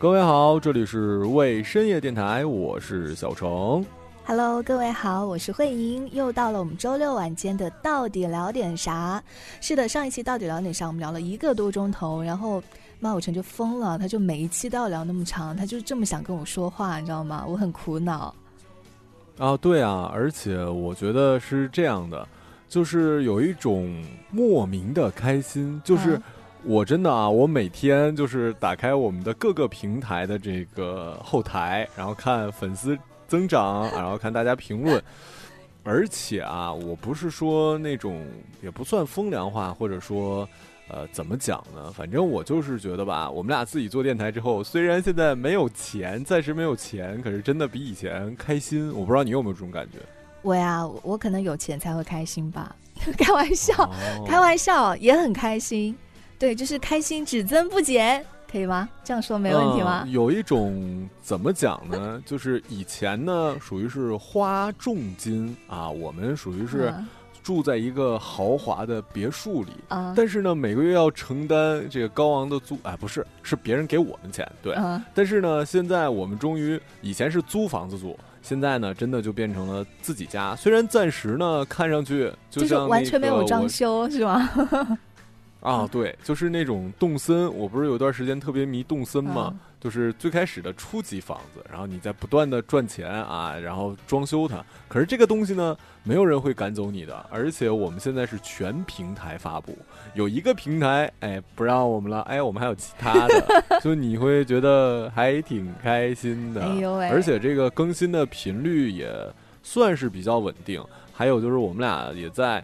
各位好，这里是为深夜电台，我是小程。Hello，各位好，我是慧莹，又到了我们周六晚间的到底聊点啥？是的，上一期到底聊点啥？我们聊了一个多钟头，然后马有成就疯了，他就每一期都要聊那么长，他就这么想跟我说话，你知道吗？我很苦恼。啊，对啊，而且我觉得是这样的，就是有一种莫名的开心，就是嗯我真的啊，我每天就是打开我们的各个平台的这个后台，然后看粉丝增长，然后看大家评论。而且啊，我不是说那种也不算风凉话，或者说，呃，怎么讲呢？反正我就是觉得吧，我们俩自己做电台之后，虽然现在没有钱，暂时没有钱，可是真的比以前开心。我不知道你有没有这种感觉？我呀，我我可能有钱才会开心吧，开玩笑，哦开玩笑也很开心，对，就是开心只增不减，可以吗？这样说没问题吗？嗯有一种怎么讲呢？就是以前呢，属于是花重金啊，我们属于是嗯住在一个豪华的别墅里。啊，但是呢，每个月要承担这个高昂的租，哎，不是，是别人给我们钱，对。嗯但是呢，现在我们终于，以前是租房子住，现在呢，真的就变成了自己家。虽然暂时呢，看上去就就是像完全没有装修是吗？啊，对，就是那种动森，我不是有段时间特别迷动森吗？嗯就是最开始的初级房子，然后你在不断的赚钱啊，然后装修它。可是这个东西呢，没有人会赶走你的，而且我们现在是全平台发布，有一个平台哎不让我们了，哎我们还有其他的，就你会觉得还挺开心的。哎呦喂而且这个更新的频率也算是比较稳定。还有就是我们俩也在。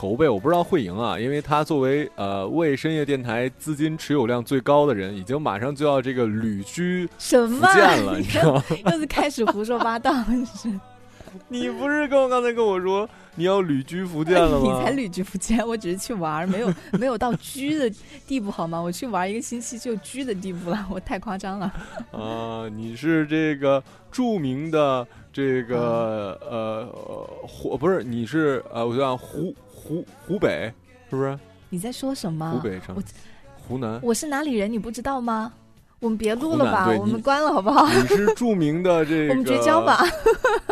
筹备，我不知道会赢啊，因为他作为呃为深夜电台资金持有量最高的人，已经马上就要这个旅居福什么？建了，你知道吗？又是开始胡说八道，是？你不是跟我刚才跟我说你要旅居福建了吗？你才旅居福建，我只是去玩，没有 没有到居的地步，好吗？我去玩一个星期就居的地步了，我太夸张了。啊，你是这个著名的这个、嗯呃湖不是你是呃我想湖湖湖北是不是你在说什么？湖北湖南？我是哪里人？你不知道吗？我们别录了吧，我们关了好不好？你是著名的这个 我们绝交吧。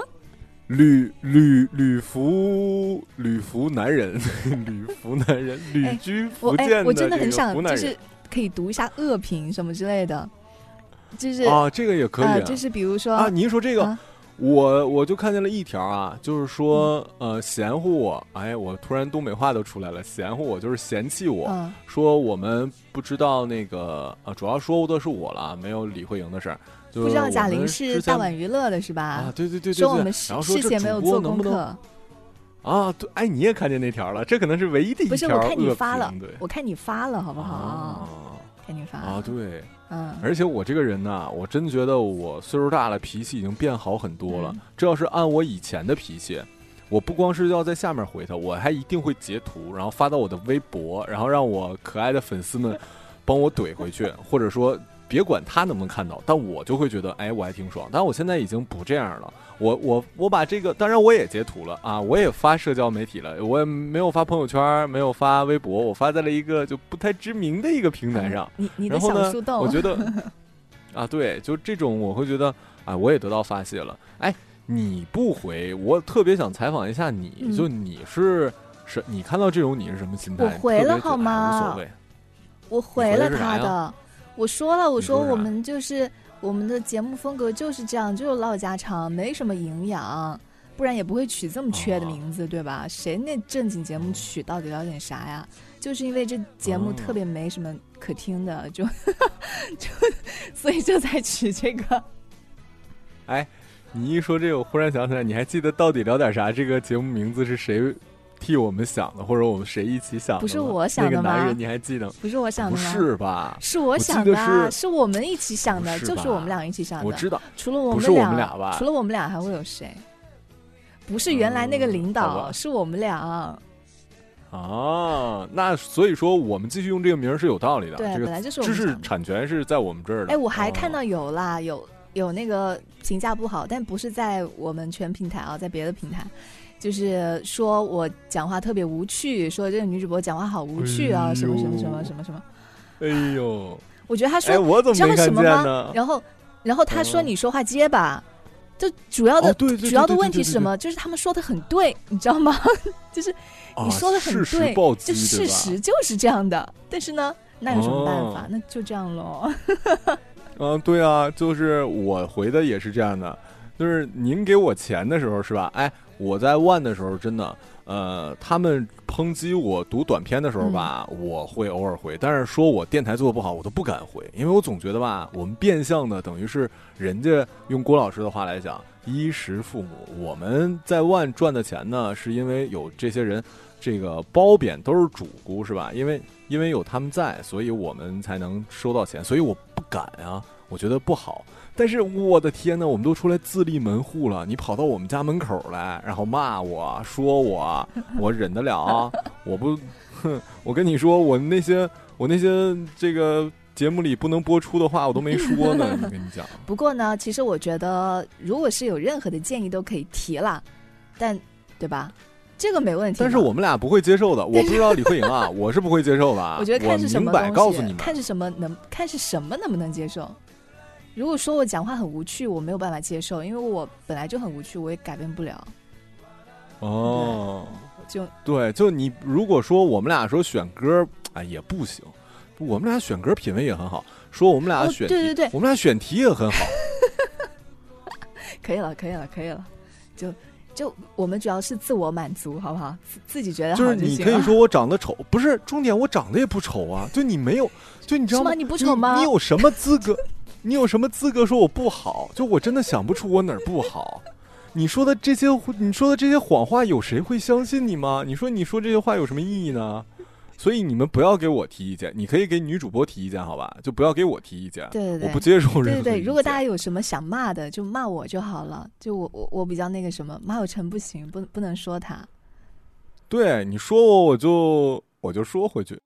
旅旅旅服旅服男人，旅服男人，旅哎居我哎我真的很想就是可以读一下恶评什么之类的，就是啊，这个也可以呃，就是比如说啊，您说这个，啊我我就看见了一条啊，就是说，呃，嫌乎我，哎，我突然东北话都出来了，嫌乎我就是嫌弃我，嗯。说我们不知道那个，呃，主要说的是我了，没有李慧莹的事儿，就是不知道贾玲是大碗娱乐的是吧？啊，对对对对对，说我们然事后说这事前没有做功课，啊，对，哎，你也看见那条了，这可能是唯一的一条不是条我看你发了，我看你发了好不好？啊。看你发。了啊，对，嗯，而且我这个人呢，我真觉得我岁数大了，脾气已经变好很多了。嗯这要是按我以前的脾气，我不光是要在下面回他，我还一定会截图，然后发到我的微博，然后让我可爱的粉丝们帮我怼回去，或者说别管他能不能看到，但我就会觉得，哎，我还挺爽。但我现在已经不这样了，我我我把这个，当然我也截图了啊，我也发社交媒体了，我也没有发朋友圈，没有发微博，我发在了一个就不太知名的一个平台上。你你的小树，洞，我觉得 啊，对，就这种我会觉得，啊，我也得到发泄了。哎，你不回，我特别想采访一下你，嗯就你是是，你看到这种你是什么心态？我回了好吗哎无所谓。我回了他的，我说了，我说我们就是我们的节目风格就是这样，就是唠家常，没什么营养，不然也不会取这么缺的哦名字，对吧？谁那正经节目取到底聊点啥呀？就是因为这节目哦特别没什么可听的，就就所以就才取这个。哎，你一说这个，我忽然想起来，你还记得到底聊点啥？这个节目名字是谁替我们想的，或者我们谁一起想的？不是我想的吗那个男人你还记得？不是我想的吗？是吧？是我想的啊，是是我们一起想的，是就是我们俩一起想的。我知道，除了我们俩，们俩吧除了我们俩还会有谁？不是原来那个领导，吧是我们俩。啊，那所以说我们继续用这个名儿是有道理的。对，这个本来就是我知识。产权是在我们这儿的。哎，我还看哦到有啦，有有那个评价不好，但不是在我们全平台啊，在别的平台，就是说我讲话特别无趣，说这个女主播讲话好无趣啊，哎什么什么什么什么什么。哎呦，我觉得他说，哎，我怎么知道没看什么吗见呢？？然后，然后他说哦你说话结巴，就主要的、主要的问题是什么？就是他们说的很对，你知道吗？就是啊你说的很对，就事实就是这样的。但是呢，那有什么办法？哦那就这样喽。嗯，对啊，就是我回的也是这样的，就是您给我钱的时候是吧？哎，我在万的时候真的，呃，他们抨击我读短片的时候吧，我会偶尔回，但是说我电台做的不好，我都不敢回，因为我总觉得吧，我们变相的等于是人家用郭老师的话来讲，衣食父母，我们在万赚的钱呢，是因为有这些人。这个褒贬都是主顾是吧？因为因为有他们在，所以我们才能收到钱，所以我不敢呀，我觉得不好。但是我的天呐，我们都出来自立门户了，你跑到我们家门口来，然后骂我说我，我忍得了啊？我不，哼，我跟你说，我那些我那些这个节目里不能播出的话，我都没说呢。我跟你讲，不过呢，其实我觉得，如果是有任何的建议都可以提啦，但对吧？这个没问题。但是我们俩不会接受的。我不知道李慧颖啊，我是不会接受的啊。我觉得看是什么东西告诉你们，看是什么能看是什么能不能接受。如果说我讲话很无趣，我没有办法接受，因为我本来就很无趣，我也改变不了。哦，就对，就你如果说我们俩说选歌，哎也不行。我们俩选歌品味也很好，说我们俩哦选题，对对对我们俩选题也很好。可以了，可以了，可以了。就就我们主要是自我满足，好不好？自自己觉得好就是你可以说我长得丑，不是重点，我长得也不丑啊。就你没有，就你知道吗你不丑吗你有什么资格？你有什么资格说我不好？就我真的想不出我哪儿不好。你说的这些，你说的这些谎话，有谁会相信你吗？你说你说这些话有什么意义呢？所以你们不要给我提意见，你可以给女主播提意见，好吧？就不要给我提意见。对对对我不接受任何对对对，如果大家有什么想骂的，就骂我就好了。就我我我比较那个什么，马有成不行，不不能说他。对你说我，我就我就说回去。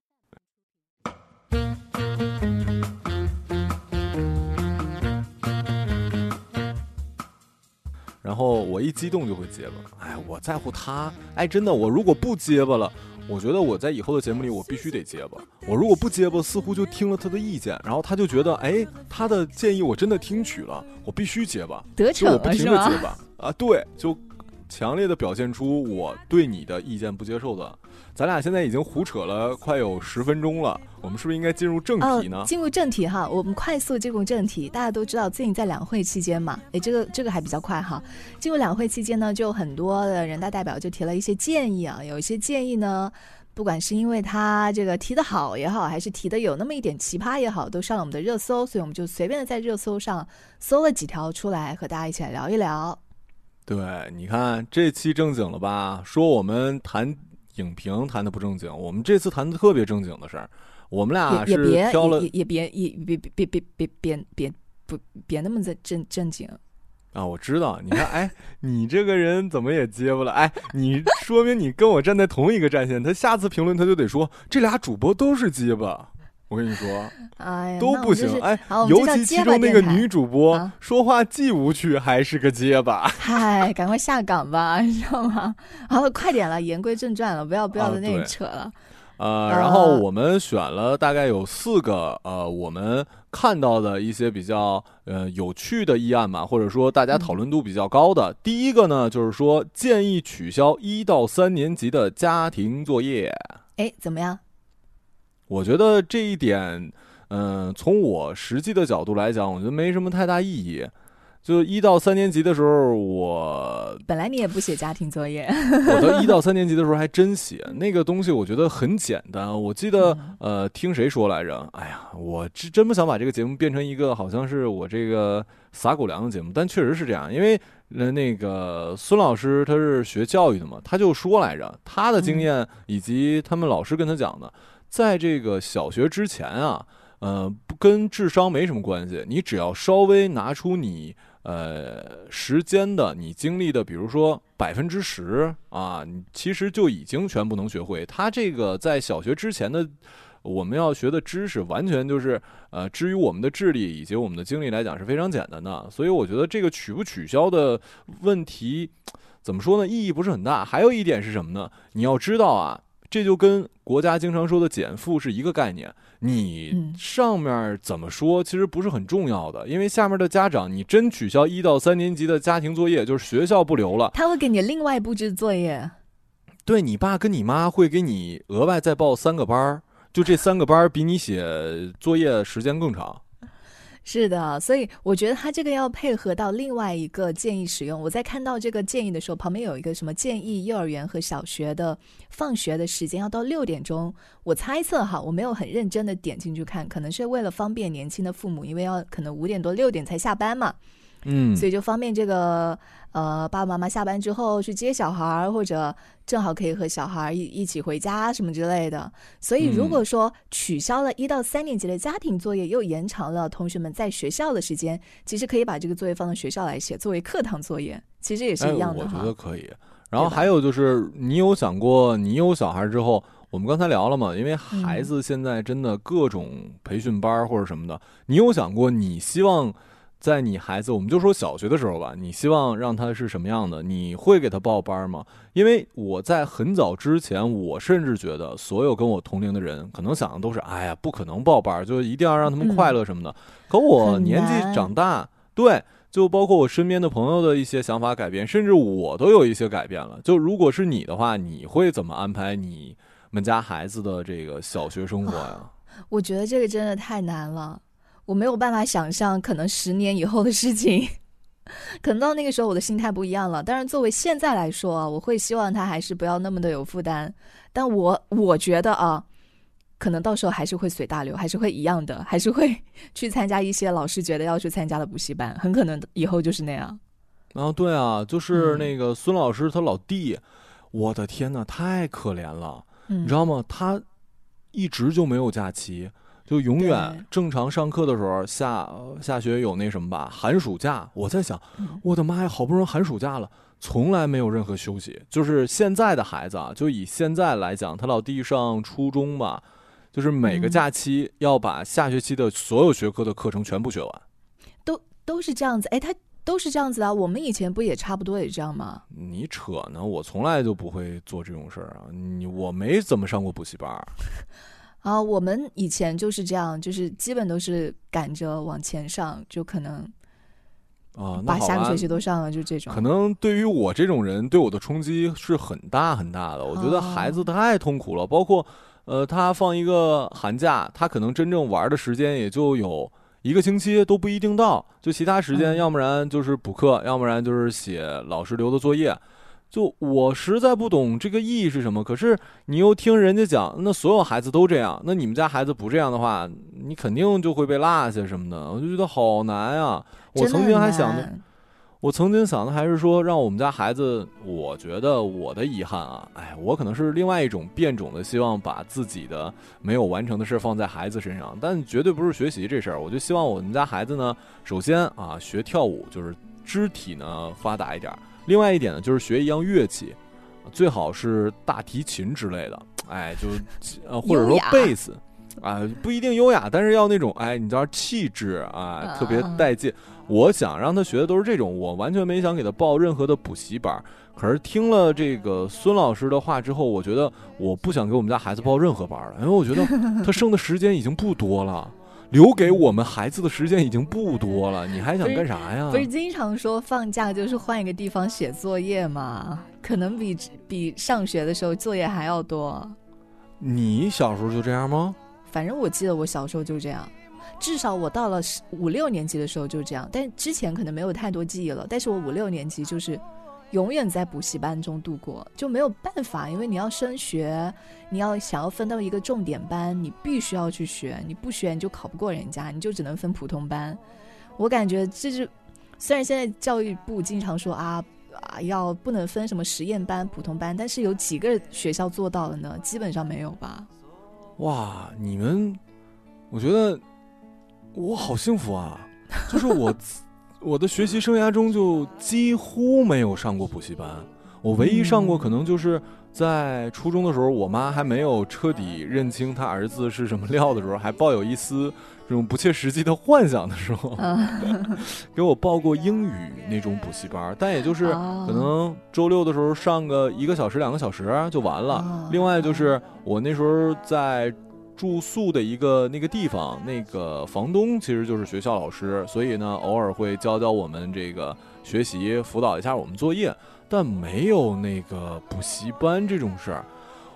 然后我一激动就会结巴，哎，我在乎他，哎，真的，我如果不结巴了，我觉得我在以后的节目里我必须得结巴，我如果不结巴，似乎就听了他的意见，然后他就觉得，哎，他的建议我真的听取了，我必须结巴，得逞就我不停的结？巴啊，对，就强烈的表现出我对你的意见不接受的。咱俩现在已经胡扯了快有十分钟了，我们是不是应该进入正题呢？哦，进入正题哈，我们快速进入正题。大家都知道，最近在两会期间嘛，诶，这个这个还比较快哈。进入两会期间呢，就很多的人大代表就提了一些建议啊，有一些建议呢，不管是因为他这个提的好也好，还是提的有那么一点奇葩也好，都上了我们的热搜，所以我们就随便的在热搜上搜了几条出来，和大家一起来聊一聊。对，你看这期正经了吧？说我们谈影评谈的不正经，我们这次谈的特别正经的事儿。我们俩是也也别挑了也也也别也别别别别别别别不别那么正正正经。啊，我知道。你看，哎，你这个人怎么也结巴了？哎，你说明你跟我站在同一个战线。他下次评论他就得说这俩主播都是结巴。我跟你说，哎呀，都不。行哎尤其其中那个女主播啊说话既无趣还是个结巴。嗨，赶快下岗吧，你知道吗？好，快点了，言归正传了，不要不要啊在那里扯了。呃，呃然后我们选了大概有四个呃，我们看到的一些比较呃有趣的议案嘛，或者说大家讨论度比较高的。第一个呢，就是说建议取消一到三年级的家庭作业。哎，怎么样？我觉得这一点，嗯、从我实际的角度来讲，我觉得没什么太大意义。就一到三年级的时候，我本来你也不写家庭作业，我到一到 三年级的时候还真写那个东西，我觉得很简单。我记得嗯呃，听谁说来着？哎呀，我真真不想把这个节目变成一个好像是我这个撒狗粮的节目，但确实是这样。因为那，那个孙老师他是学教育的嘛，他就说来着，他的经验以及他们老师跟他讲的，在这个小学之前啊，呃，不跟智商没什么关系，你只要稍微拿出你。呃，时间的你经历的，比如说百分之十啊，你其实就已经全部能学会。他这个在小学之前的我们要学的知识，完全就是呃，至于我们的智力以及我们的精力来讲是非常简单的。所以我觉得这个取不取消的问题，怎么说呢？意义不是很大。还有一点是什么呢？你要知道啊，这就跟国家经常说的减负是一个概念。你上面怎么说，其实不是很重要的，因为下面的家长，你真取消一到三年级的家庭作业，就是学校不留了，他会给你另外布置作业。对你爸跟你妈会给你额外再报三个班儿，就这三个班儿比你写作业时间更长。是的，所以我觉得他这个要配合到另外一个建议使用。我在看到这个建议的时候，旁边有一个什么建议幼儿园和小学的放学的时间要到六点钟。我猜测哈，我没有很认真的点进去看，可能是为了方便年轻的父母，因为要可能五点多六点才下班嘛。嗯，所以就方便这个呃爸爸妈妈下班之后去接小孩儿，或者正好可以和小孩一一起回家什么之类的。所以如果说取消了一到三年级的家庭作业，又延长了同学们在学校的时间，其实可以把这个作业放到学校来写，作为课堂作业，其实也是一样的我觉得可以。然后还有就是，你有想过，你有小孩之后，我们刚才聊了嘛？因为孩子现在真的各种培训班或者什么的，你有想过你希望？在你孩子，我们就说小学的时候吧，你希望让他是什么样的？你会给他报班吗？因为我在很早之前，我甚至觉得所有跟我同龄的人可能想的都是：哎呀，不可能报班，就一定要让他们快乐什么的。可我年纪长大，对，就包括我身边的朋友的一些想法改变，甚至我都有一些改变了。就如果是你的话，你会怎么安排你们家孩子的这个小学生活呀？我觉得这个真的太难了。我没有办法想象可能十年以后的事情，可能到那个时候我的心态不一样了。但是，作为现在来说啊，我会希望他还是不要那么的有负担。但我我觉得啊，可能到时候还是会随大流，还是会一样的，还是会 去参加一些老师觉得要去参加的补习班，很可能以后就是那样。啊，对啊，就是那个孙老师他老弟，我的天呐，太可怜了，你知道吗？他一直就没有假期。就永远正常上课的时候，下下学有那什么吧，寒暑假。我在想，我的妈呀，好不容易寒暑假了，从来没有任何休息。就是现在的孩子啊，就以现在来讲，他老弟上初中吧，就是每个假期要把下学期的所有学科的课程全部学完，都都是这样子。哎，他都是这样子啊。我们以前不也差不多也这样吗？你扯呢，我从来就不会做这种事儿啊。你我没怎么上过补习班。啊，我们以前就是这样，就是基本都是赶着往前上，就可能啊，把下个学期都上了，就这种。可能对于我这种人，对我的冲击是很大很大的。我觉得孩子太痛苦了，包括呃，他放一个寒假，他可能真正玩的时间也就有一个星期都不一定到，就其他时间，要不然就是补课，要不然就是写老师留的作业。就我实在不懂这个意义是什么，可是你又听人家讲，那所有孩子都这样，那你们家孩子不这样的话，你肯定就会被落下什么的，我就觉得好难啊！我曾经还想着，我曾经想的还是说，让我们家孩子，我觉得我的遗憾啊，哎，我可能是另外一种变种的，希望把自己的没有完成的事放在孩子身上，但绝对不是学习这事儿，我就希望我们家孩子呢，首先啊，学跳舞就是肢体呢发达一点。另外一点呢，就是学一样乐器，最好是大提琴之类的，哎，就呃或者说贝斯，啊不一定优雅，但是要那种哎，你知道气质啊，特别带劲。我想让他学的都是这种，我完全没想给他报任何的补习班。可是听了这个孙老师的话之后，我觉得我不想给我们家孩子报任何班了，因为我觉得他剩的时间已经不多了。留给我们孩子的时间已经不多了，你还想干啥呀？不是经常说放假就是换一个地方写作业吗？可能比比上学的时候作业还要多。你小时候就这样吗？反正我记得我小时候就这样，至少我到了五六年级的时候就这样，但之前可能没有太多记忆了。但是我五六年级就是。永远在补习班中度过，就没有办法，因为你要升学，你要想要分到一个重点班，你必须要去学，你不学你就考不过人家，你就只能分普通班。我感觉这是，虽然现在教育部经常说啊啊要不能分什么实验班、普通班，但是有几个学校做到了呢？基本上没有吧。哇，你们，我觉得我好幸福啊，就是我。我的学习生涯中就几乎没有上过补习班，我唯一上过可能就是在初中的时候，我妈还没有彻底认清她儿子是什么料的时候，还抱有一丝这种不切实际的幻想的时候，给我报过英语那种补习班，但也就是可能周六的时候上个一个小时、两个小时就完了。另外就是我那时候在住宿的一个那个地方，那个房东其实就是学校老师，所以呢，偶尔会教教我们这个学习，辅导一下我们作业。但没有那个补习班这种事儿，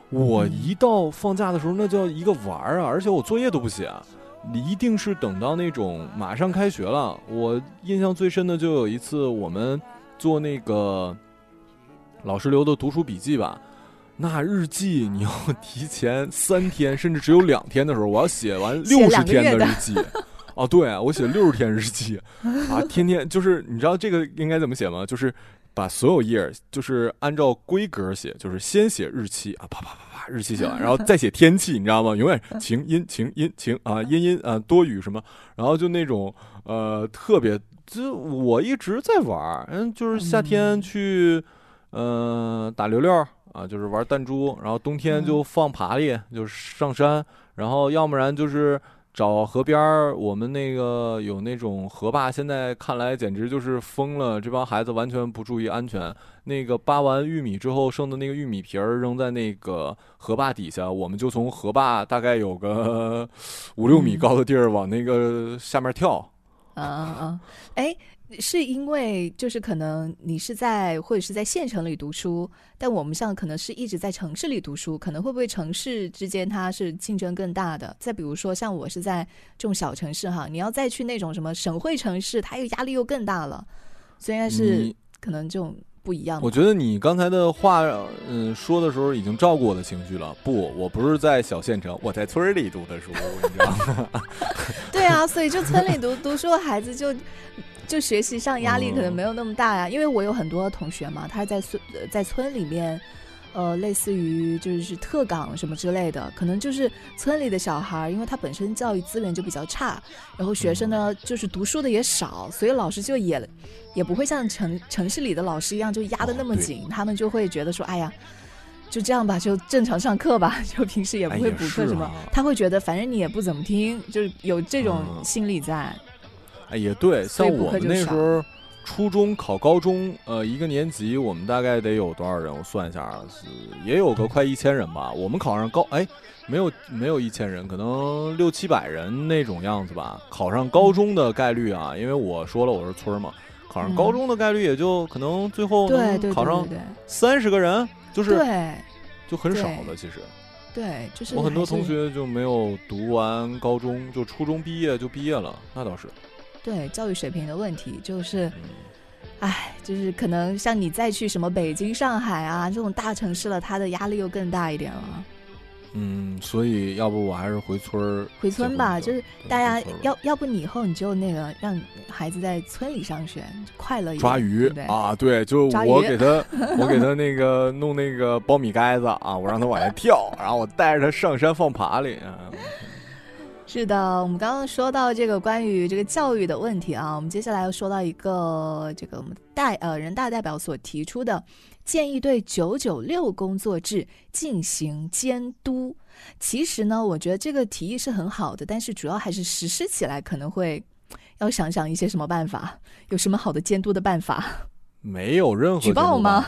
我一到放假的时候，那叫一个玩儿啊！而且我作业都不写，一定是等到那种马上开学了。我印象最深的就有一次，我们做那个老师留的读书笔记吧，那日记你要提前三天，甚至只有两天的时候，我要写完六十天的日记。哦，对，我写六十天日记啊，天天就是你知道这个应该怎么写吗？就是。把所有页就是按照规格写，就是先写日期啊，啪啪啪啪，日期写完，然后再写天气，你知道吗？永远晴阴晴阴晴啊，阴阴啊，多雨什么，然后就那种呃特别，就我一直在玩，嗯，就是夏天去嗯打溜溜啊，就是玩弹珠，然后冬天就放爬犁，就是上山，然后要不然就是。找河边儿，我们那个有那种河坝，现在看来简直就是疯了。这帮孩子完全不注意安全。那个扒完玉米之后剩的那个玉米皮儿扔在那个河坝底下，我们就从河坝大概有个五六米高的地儿往那个下面跳。啊啊啊！哎。是因为就是可能你是在或者是在县城里读书，但我们像可能是一直在城市里读书，可能会不会城市之间它是竞争更大的？再比如说像我是在这种小城市哈，你要再去那种什么省会城市，它又压力又更大了，所以是可能这种不一样。我觉得你刚才的话，嗯，说的时候已经照顾我的情绪了。不，我不是在小县城，我在村里读的书，你知道吗？对啊，所以就村里读读书的孩子就。就学习上压力可能没有那么大呀，因为我有很多同学嘛，他在村在村里面，呃，类似于就是特岗什么之类的，可能就是村里的小孩，因为他本身教育资源就比较差，然后学生呢就是读书的也少，所以老师就也也不会像城城市里的老师一样就压得那么紧，他们就会觉得说，哎呀，就这样吧，就正常上课吧，就平时也不会补课什么，他会觉得反正你也不怎么听，就是有这种心理在。哎，也对，像我们那时候初中考高中，呃，一个年级我们大概得有多少人？我算一下啊，也有个快一千人吧。我们考上高，哎，没有没有一千人，可能六七百人那种样子吧。考上高中的概率啊，因为我说了我是村嘛，考上高中的概率也就可能最后考上三十个人，就是就很少了。其实，对，就是我很多同学就没有读完高中，就初中毕业就毕业了，那倒是。对教育水平的问题，就是，哎，就是可能像你再去什么北京、上海啊这种大城市了，他的压力又更大一点了。嗯，所以要不我还是回村儿，回村吧。就是大家要要不你以后你就那个让孩子在村里上学，快乐一点。抓鱼啊，对，就我给他，我给他那个 弄那个苞米杆子啊，我让他往下跳，然后我带着他上山放爬犁啊。是的，我们刚刚说到这个关于这个教育的问题啊，我们接下来要说到一个这个我们代呃人大代表所提出的建议，对九九六工作制进行监督。其实呢，我觉得这个提议是很好的，但是主要还是实施起来可能会要想想一些什么办法，有什么好的监督的办法？没有任何举报吗？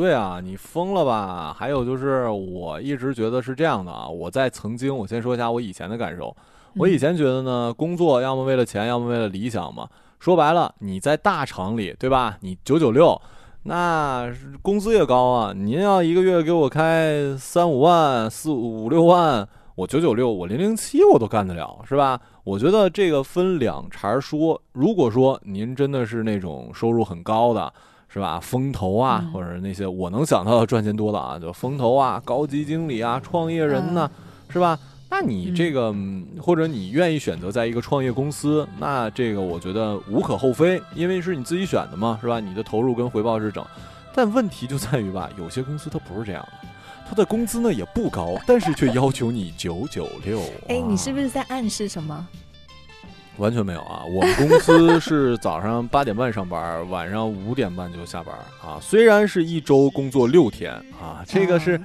对啊，你疯了吧？还有就是，我一直觉得是这样的啊。我在曾经，我先说一下我以前的感受。我以前觉得呢，工作要么为了钱，要么为了理想嘛。说白了，你在大厂里，对吧？你九九六，那工资也高啊。您要一个月给我开三五万、四五六万，我九九六，我零零七我都干得了，是吧？我觉得这个分两茬说。如果说您真的是那种收入很高的。是吧？风投啊，或者那些我能想到的赚钱多的啊，就风投啊、高级经理啊、创业人呢，是吧？那你这个，或者你愿意选择在一个创业公司，那这个我觉得无可厚非，因为是你自己选的嘛，是吧？你的投入跟回报是整。但问题就在于吧，有些公司它不是这样的，它的工资呢也不高，但是却要求你九九六。哎，你是不是在暗示什么？完全没有啊！我们公司是早上八点半上班，晚上五点半就下班啊。虽然是一周工作六天啊，这个是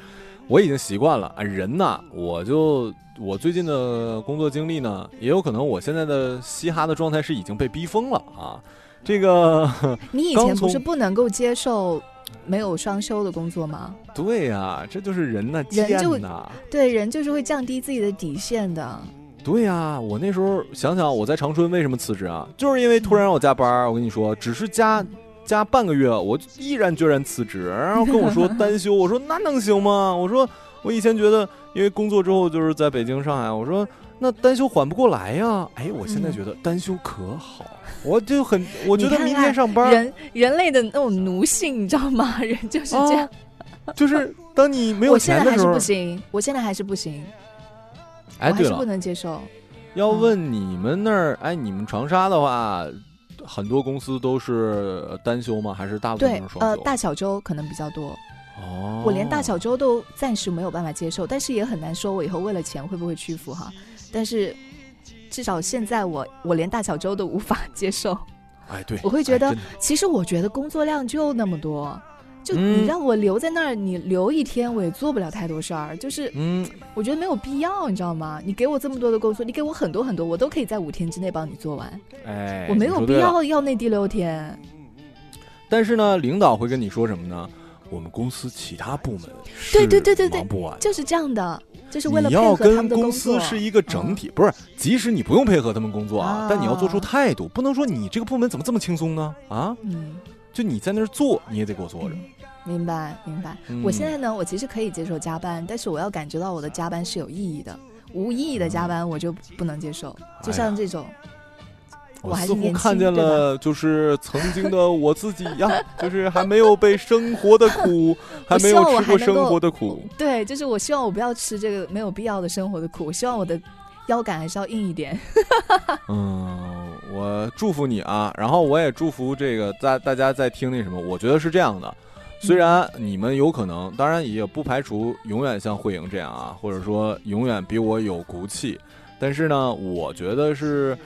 我已经习惯了啊。人呐，我就我最近的工作经历呢，也有可能我现在的嘻哈的状态是已经被逼疯了啊。这个 你以前不是不能够接受没有双休的工作吗？对呀，这就是人呐，人就呐，对人就是会降低自己的底线的。对呀，我那时候想想，我在长春为什么辞职啊？就是因为突然让我加班我跟你说，只是加加半个月，我毅然决然辞职，然后跟我说单休，我说那能行吗？我说我以前觉得，因为工作之后就是在北京、上海，我说那单休缓不过来呀。哎，我现在觉得单休可好。我就很，我觉得明天上班，人人类的那种奴性，你知道吗？人就是这样，就是当你没有钱的时候，我现在还是不行，我现在还是不行，哎，对了，不能接受。要问你们那儿，哎，你们长沙的话，很多公司都是单休吗？还是大部分是双休？呃，大小周可能比较多。哦，我连大小周都暂时没有办法接受，但是也很难说，我以后为了钱会不会屈服哈？但是。至少现在我我连大小周都无法接受，哎，对，我会觉得，其实我觉得工作量就那么多，就你让我留在那儿，你留一天我也做不了太多事儿，就是，嗯，我觉得没有必要，你知道吗？你给我这么多的工作，你给我很多很多，我都可以在五天之内帮你做完，哎，我没有必要要那第六天。但是呢，领导会跟你说什么呢？我们公司其他部门对对对对对，忙不完，就是这样的。就是为了你要跟公司是一个整体，不是？即使你不用配合他们工作啊，但你要做出态度，不能说你这个部门怎么这么轻松呢？啊，嗯，就你在那儿做，你也得给我做着。明白，明白。我现在呢，我其实可以接受加班，但是我要感觉到我的加班是有意义的，无意义的加班我就不能接受。就像这种。我似乎看见了，就是曾经的我自己呀，就是还没有被生活的苦，还没有吃过生活的苦。对，就是我希望我不要吃这个没有必要的生活的苦。我希望我的腰杆还是要硬一点。嗯，我祝福你啊，然后我也祝福这个大大家在听那什么。我觉得是这样的，虽然你们有可能，当然也不排除永远像慧莹这样啊，或者说永远比我有骨气，但是呢，我觉得是。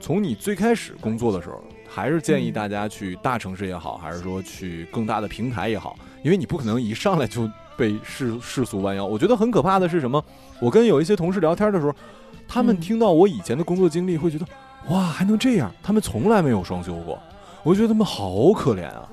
从你最开始工作的时候，还是建议大家去大城市也好，还是说去更大的平台也好，因为你不可能一上来就被世世俗弯腰。我觉得很可怕的是什么？我跟有一些同事聊天的时候，他们听到我以前的工作经历，会觉得哇，还能这样？他们从来没有双休过，我觉得他们好可怜啊。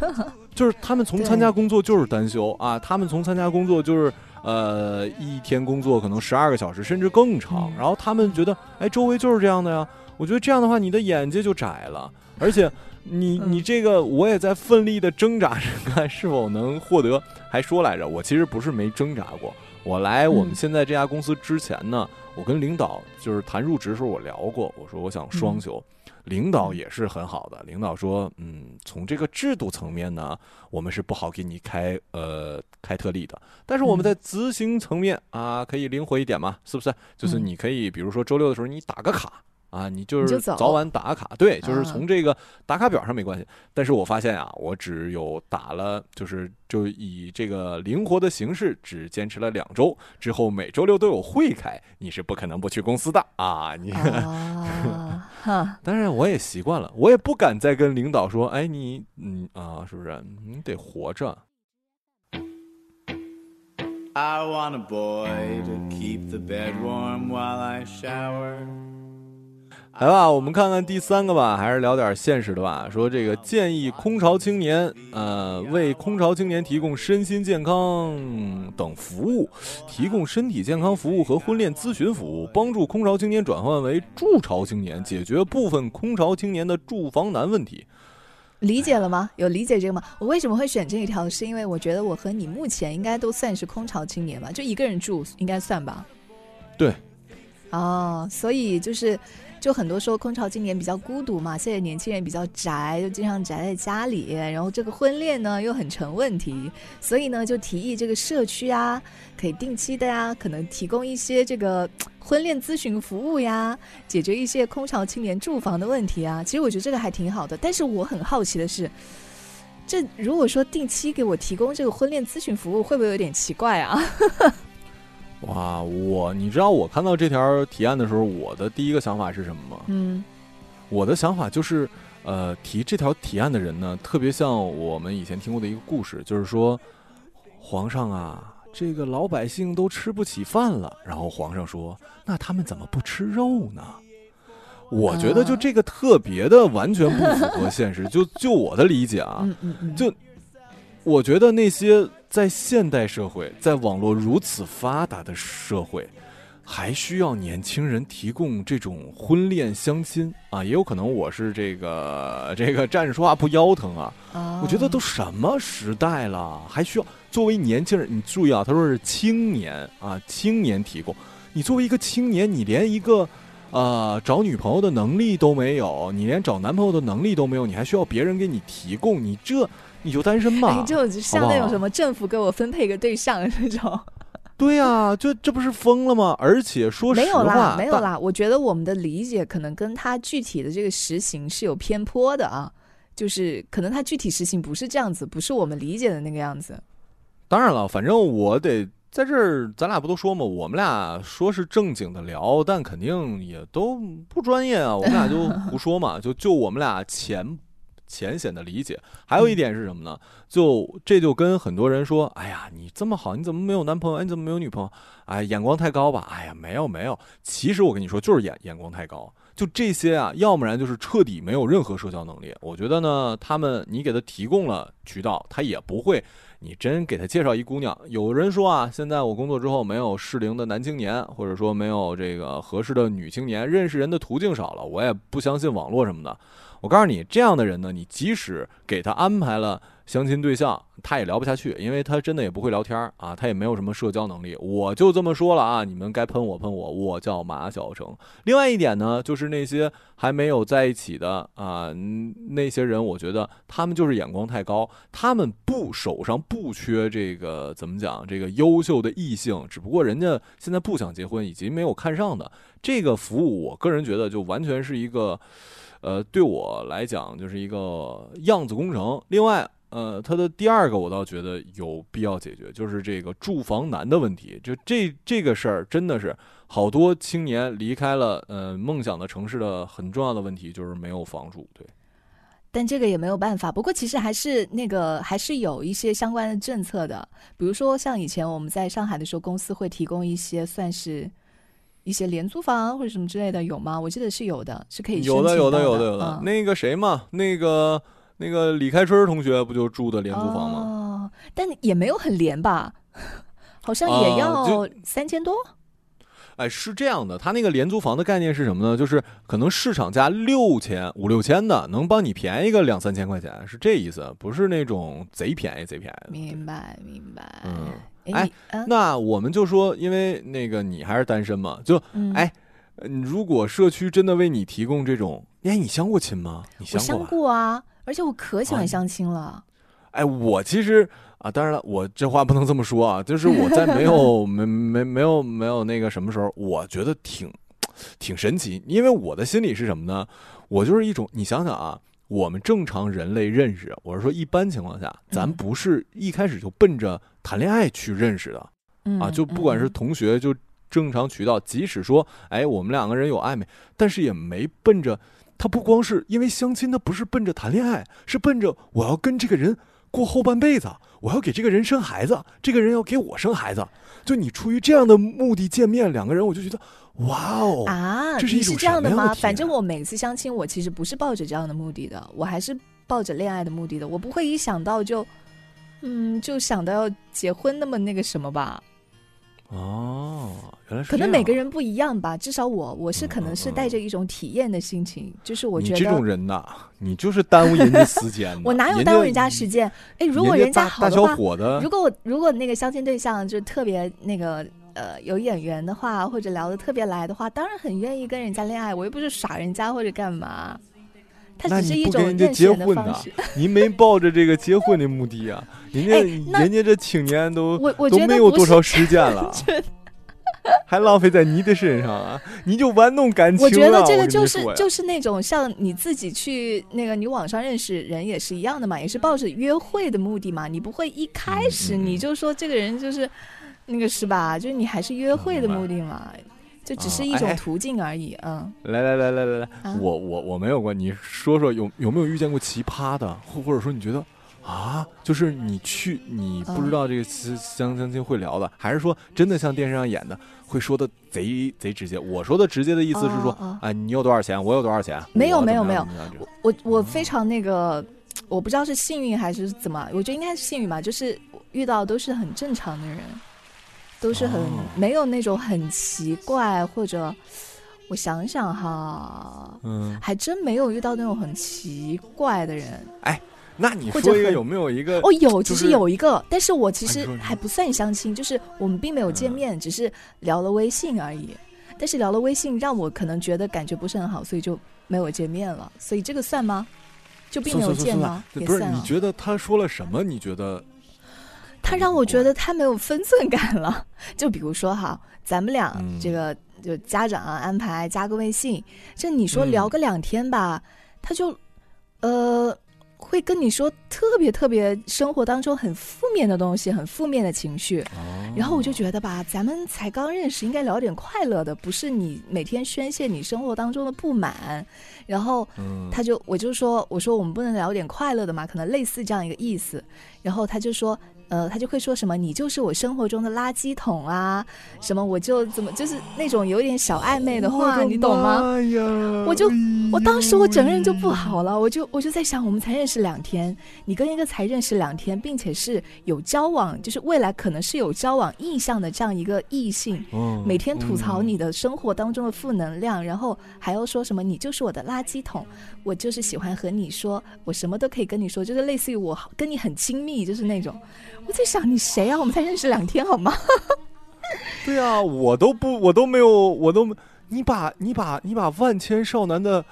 就是他们从参加工作就是单休啊，他们从参加工作就是呃一天工作可能十二个小时甚至更长，然后他们觉得哎，周围就是这样的呀。我觉得这样的话，你的眼界就窄了，而且，你你这个我也在奋力的挣扎着，看是否能获得。还说来着，我其实不是没挣扎过。我来我们现在这家公司之前呢，我跟领导就是谈入职的时候，我聊过，我说我想双休，领导也是很好的。领导说，嗯，从这个制度层面呢，我们是不好给你开呃开特例的，但是我们在执行层面啊，可以灵活一点嘛，是不是？就是你可以比如说周六的时候你打个卡。啊，你就是早晚打卡，对，就是从这个打卡表上没关系。但是我发现啊，我只有打了，就是就以这个灵活的形式，只坚持了两周之后，每周六都有会开，你是不可能不去公司的啊。你，当然我也习惯了，我也不敢再跟领导说，哎，你，嗯啊，是不是？你得活着。I want a boy to keep the bed warm while I shower. 来吧，我们看看第三个吧，还是聊点现实的吧。说这个建议空巢青年，呃，为空巢青年提供身心健康等服务，提供身体健康服务和婚恋咨询服务，帮助空巢青年转换为筑巢青年，解决部分空巢青年的住房难问题。理解了吗？有理解这个吗？我为什么会选这一条？是因为我觉得我和你目前应该都算是空巢青年吧，就一个人住应该算吧。对。哦，所以就是。就很多说空巢青年比较孤独嘛，现在年轻人比较宅，就经常宅在家里，然后这个婚恋呢又很成问题，所以呢就提议这个社区啊，可以定期的呀，可能提供一些这个 婚恋咨询服务呀，解决一些空巢青年住房的问题啊。其实我觉得这个还挺好的，但是我很好奇的是，这如果说定期给我提供这个婚恋咨询服务，会不会有点奇怪啊？哇，我你知道我看到这条提案的时候，我的第一个想法是什么吗？嗯，我的想法就是，呃，提这条提案的人呢，特别像我们以前听过的一个故事，就是说，皇上啊，这个老百姓都吃不起饭了，然后皇上说，那他们怎么不吃肉呢？我觉得就这个特别的完全不符合现实，就就我的理解啊，就我觉得那些在现代社会，在网络如此发达的社会，还需要年轻人提供这种婚恋相亲啊，也有可能我是这个 这个站着说话不腰疼啊。啊我觉得都什么时代了，还需要作为年轻人，你注意啊，他说是青年啊，青年提供。你作为一个青年，你连一个呃找女朋友的能力都没有，你连找男朋友的能力都没有，你还需要别人给你提供，你这你就单身吧？哎，就像那种什么政府给我分配一个对象那种，对呀、就这不是疯了吗？而且说实没有啦，话，没有啦。我觉得我们的理解可能跟他具体的这个实行是有偏颇的啊，就是可能他具体实行不是这样子，不是我们理解的那个样子。当然了，反正我得在这儿，咱俩不都说嘛，我们俩说是正经的聊，但肯定也都不专业啊，我们俩就胡说嘛，就就我们俩浅浅显的理解。还有一点是什么呢？就这就跟很多人说，哎呀，你这么好，你怎么没有男朋友？哎你怎么没有女朋友？哎，眼光太高吧？哎呀，没有没有，其实我跟你说，就是眼眼光太高。就这些啊，要不然就是彻底没有任何社交能力。我觉得呢，他们你给他提供了渠道，他也不会。你真给他介绍一姑娘，有人说啊，现在我工作之后没有适龄的男青年，或者说没有这个合适的女青年，认识人的途径少了，我也不相信网络什么的。我告诉你，这样的人呢，你即使给他安排了相亲对象，他也聊不下去，因为他真的也不会聊天儿啊，他也没有什么社交能力。我就这么说了啊，你们该喷我喷我，我叫马小成。另外一点呢，就是那些还没有在一起的啊、那些人，我觉得他们就是眼光太高，他们不手上不缺这个怎么讲，这个优秀的异性，只不过人家现在不想结婚，以及没有看上的这个服务，我个人觉得就完全是一个，呃，对我来讲就是一个样子工程。另外。呃，它的第二个我倒觉得有必要解决，就是这个住房难的问题。就这这个事儿，真的是好多青年离开了呃梦想的城市的很重要的问题，就是没有房住。对，但这个也没有办法。不过其实还是那个还是有一些相关的政策的，比如说像以前我们在上海的时候，公司会提供一些算是一些廉租房或者什么之类的，有吗？我记得是有的，是可以有的，有的，有的，有的。嗯那个谁嘛，那个那个李开春同学不就住的廉租房吗？哦，但也没有很廉吧？好像也啊要三千多。哎，是这样的，他那个廉租房的概念是什么呢？就是可能市场价六千、五六千的，能帮你便宜个两三千块钱，是这意思，不是那种贼便宜、贼便宜的。明白，明白。嗯，哎，那我们就说，因为那个你还是单身嘛，就嗯哎呃如果社区真的为你提供这种，哎，你相过亲吗？你我相？过啊，而且我可喜欢相亲了。哎，我其实啊，当然了，我这话不能这么说啊，就是我在没有 没没没有没有那个什么时候，我觉得挺挺神奇，因为我的心理是什么呢？我就是一种，你想想啊，我们正常人类认识，我是说一般情况下，咱嗯不是一开始就奔着谈恋爱去认识的嗯啊，就不管是嗯同学就。正常渠道，即使说，哎，我们两个人有暧昧，但是也没奔着他不光是因为相亲，他不是奔着谈恋爱，是奔着我要跟这个人过后半辈子，我要给这个人生孩子，这个人要给我生孩子。就你出于这样的目的见面，两个人我就觉得，哇哦，啊，这是这样的吗？反正我每次相亲，我其实不是抱着这样的目的的，我还是抱着恋爱的目的的。我不会一想到就，嗯，就想到要结婚那么那个什么吧。哦，原来是可能每个人不一样吧，至少我我是嗯可能是嗯带着一种体验的心情，就是我觉得你这种人呐，你就是耽误人家时间。我哪有耽误人家时间？哎，如果人人家好的如，果我如果那个相亲对象就特别那个呃有眼缘的话，或者聊得特别来的话，当然很愿意跟人家恋爱。我又不是耍人家或者干嘛，它那只是一你不跟人家种认识的结婚呐方式。您没抱着这个结婚的目的啊，人家、哎人家这青年都都没有多少时间了，还浪费在你的身上啊！你就玩弄感情我觉得这个就是就是那种像你自己去那个你网上认识人也是一样的嘛，也是抱着约会的目的嘛。你不会一开始你就说这个人就是，那个是吧？就是你还是约会的目的嘛，就只是一种途径而已。嗯，来来来来来来，啊我我我没有过，你说说有有没有遇见过奇葩的，或或者说你觉得啊，就是你去你不知道这个相相相亲会聊的，还是说真的像电视上演的会说的贼贼直接？我说的直接的意思是说，哦哦哎，你有多少钱，我有多少钱，没有没有没有我我非常那个，我不知道是幸运还是怎么，我觉得应该是幸运吧，就是遇到都是很正常的人，都是很、哦没有那种很奇怪或者，我想想哈，嗯，还真没有遇到那种很奇怪的人。哎那你说一个有没有一个哦，有，其实有一个，但是我其实还不算相亲，就是我们并没有见嗯面，只是聊了微信而已。但是聊了微信，让我可能觉得感觉不是很好，所以就没有见面了。所以这个算吗？就并没有见吗？不是？也算啊。你觉得他说了什么？你觉得他让我觉得他没有分寸感了。就比如说哈，咱们俩嗯这个就家长啊安排加个微信，这你说嗯聊个两天吧，他就呃会跟你说特别特别生活当中很负面的东西，很负面的情绪。然后我就觉得吧，咱们才刚认识，应该聊点快乐的，不是你每天宣泄你生活当中的不满。然后嗯，他就我就说，我说我们不能聊点快乐的嘛，可能类似这样一个意思。然后他就说，呃，他就会说什么你就是我生活中的垃圾桶啊，什么我就怎么就是那种有点小暧昧的话，你懂吗？我就我当时我整个人就不哎好了，我就我就在想，我们才认识两天，你跟一个才认识两天，并且是有交往，就是未来可能是有交往意向的这样一个异性，嗯每天吐槽嗯你的生活当中的负能量，然后还要说什么你就是我的垃圾桶，我就是喜欢和你说，我什么都可以跟你说，就是类似于我跟你很亲密，就是那种。我在想你谁啊？我们才认识两天好吗？对啊，我都不，我都没有，我都，你把你把你把万千少男的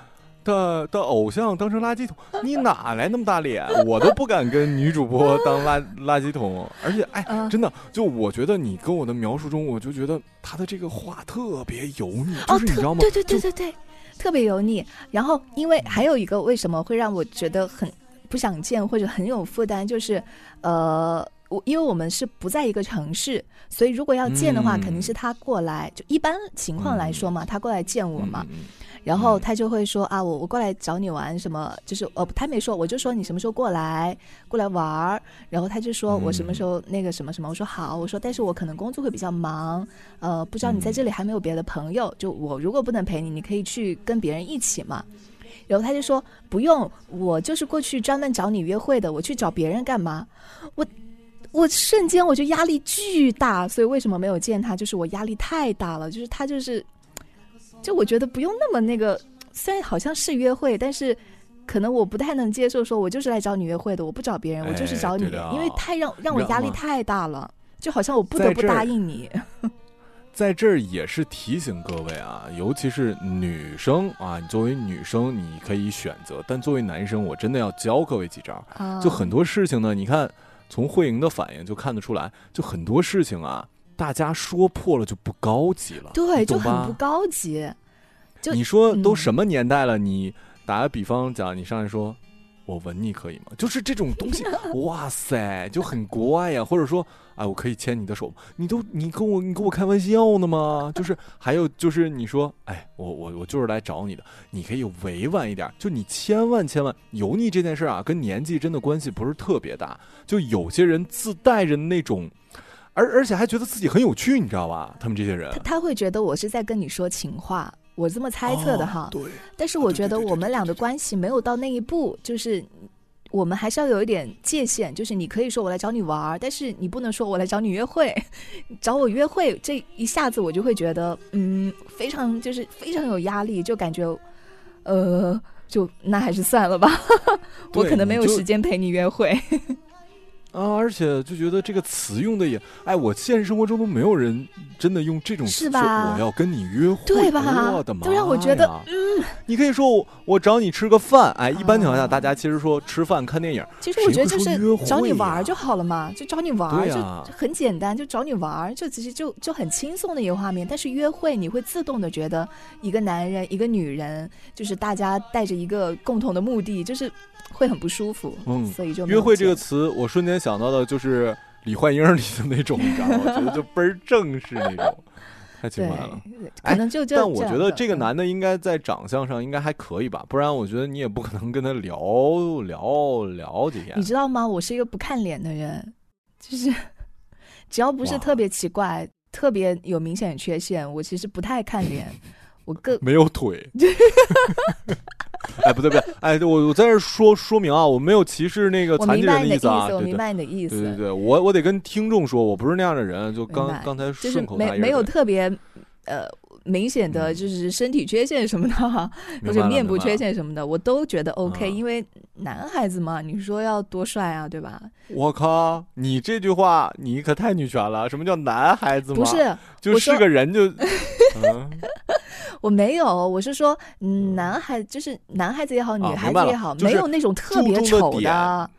的的偶像当成垃圾桶，你哪来那么大脸？我都不敢跟女主播当垃垃圾桶，而且哎，嗯真的，就我觉得你跟我的描述中，我就觉得他的这个话特别油腻，就哦，是你知道吗？对对对对对，特别油腻。然后，因为还有一个为什么会让我觉得很不想见或者很有负担，就是呃，我因为我们是不在一个城市，所以如果要见的话，嗯肯定是他过来。就一般情况来说嘛，他过来见我嘛，然后他就会说啊，我我过来找你玩什么，就是哦，他没说，我就说你什么时候过来过来玩儿，然后他就说我什么时候那个什么什么，我说好，我说但是我可能工作会比较忙，呃，不知道你在这里还没有别的朋友，就我如果不能陪你，你可以去跟别人一起嘛。然后他就说不用，我就是过去专门找你约会的，我去找别人干嘛？我我瞬间我就压力巨大，所以为什么没有见他？就是我压力太大了，就是他就是，就我觉得不用那么那个，虽然好像是约会，但是可能我不太能接受，说我就是来找你约会的，我不找别人，我就是找你，因为太让让我压力太大了，就好像我不得不答应你。在这儿也是提醒各位啊，尤其是女生啊，你作为女生你可以选择，但作为男生，我真的要教各位几招。啊就很多事情呢，你看从慧莹的反应就看得出来，就很多事情啊，大家说破了就不高级了，对，就很不高级。就你说都嗯什么年代了，你打个比方讲，你上来说。我吻你可以吗？就是这种东西，哇塞，就很怪呀。或者说，哎，我可以牵你的手吗？你都你跟我你跟我开玩笑呢吗？就是还有就是你说，哎，我我我就是来找你的，你可以委婉一点。就你千万千万油腻这件事啊，跟年纪真的关系不是特别大。就有些人自带着那种，而而且还觉得自己很有趣，你知道吧？他们这些人他他会觉得我是在跟你说情话，我这么猜测的哈。哦对，但是我觉得我们俩的关系没有到那一步，就是我们还是要有一点界限，就是你可以说我来找你玩儿，但是你不能说我来找你约会。找我约会这一下子我就会觉得，嗯，非常就是非常有压力，就感觉，呃，就那还是算了吧，我可能没有时间陪你约会。啊，而且就觉得这个词用的也，哎，我现实生活中都没有人真的用这种词我要跟你约会，对吧我的妈呀！都让我觉得，嗯，你可以说我我找你吃个饭，哎，一般情况下啊大家其实说吃饭看电影，其实我觉得就是找你玩就好了嘛，就找你玩儿就很简单，就找你玩儿，就其实就就很轻松的一个画面。但是约会你会自动的觉得一个男人一个女人，就是大家带着一个共同的目的，就是会很不舒服。嗯所以就约会这个词，我瞬间想到的就是李焕英里的那种，你知道吗？我觉得就倍儿正式那种，太奇怪了。可能就这。但我觉得这个男的应该在长相上应该还可以吧，不然我觉得你也不可能跟他聊聊聊几天。你知道吗？我是一个不看脸的人，就是 只要不是特别奇怪、特别有明显的缺陷，我其实不太看脸。我更没有腿。哎，不对不对，哎，我我在这说说明啊，我没有歧视那个残疾人的意思啊，我明白你的意思，对对。对，我我得跟听众说，我不是那样的人，就刚刚才顺口没没有特别呃明显的就是身体缺陷什么的，或者面部缺陷什么的，我都觉得 OK，因为男孩子嘛，你说要多帅啊，对吧？我靠，你这句话你可太女权了，什么叫男孩子？不是，就是个人就。我没有，我是说，男孩就是男孩子也好，女孩子也好，没有那种特别丑的。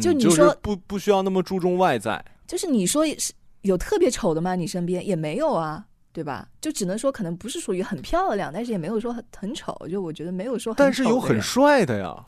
就你说不不需要那么注重外在。就是你说是有特别丑的吗？你身边也没有啊，对吧？就只能说可能不是属于很漂亮，但是也没有说很很丑。就我觉得没有说。但是有很帅的呀。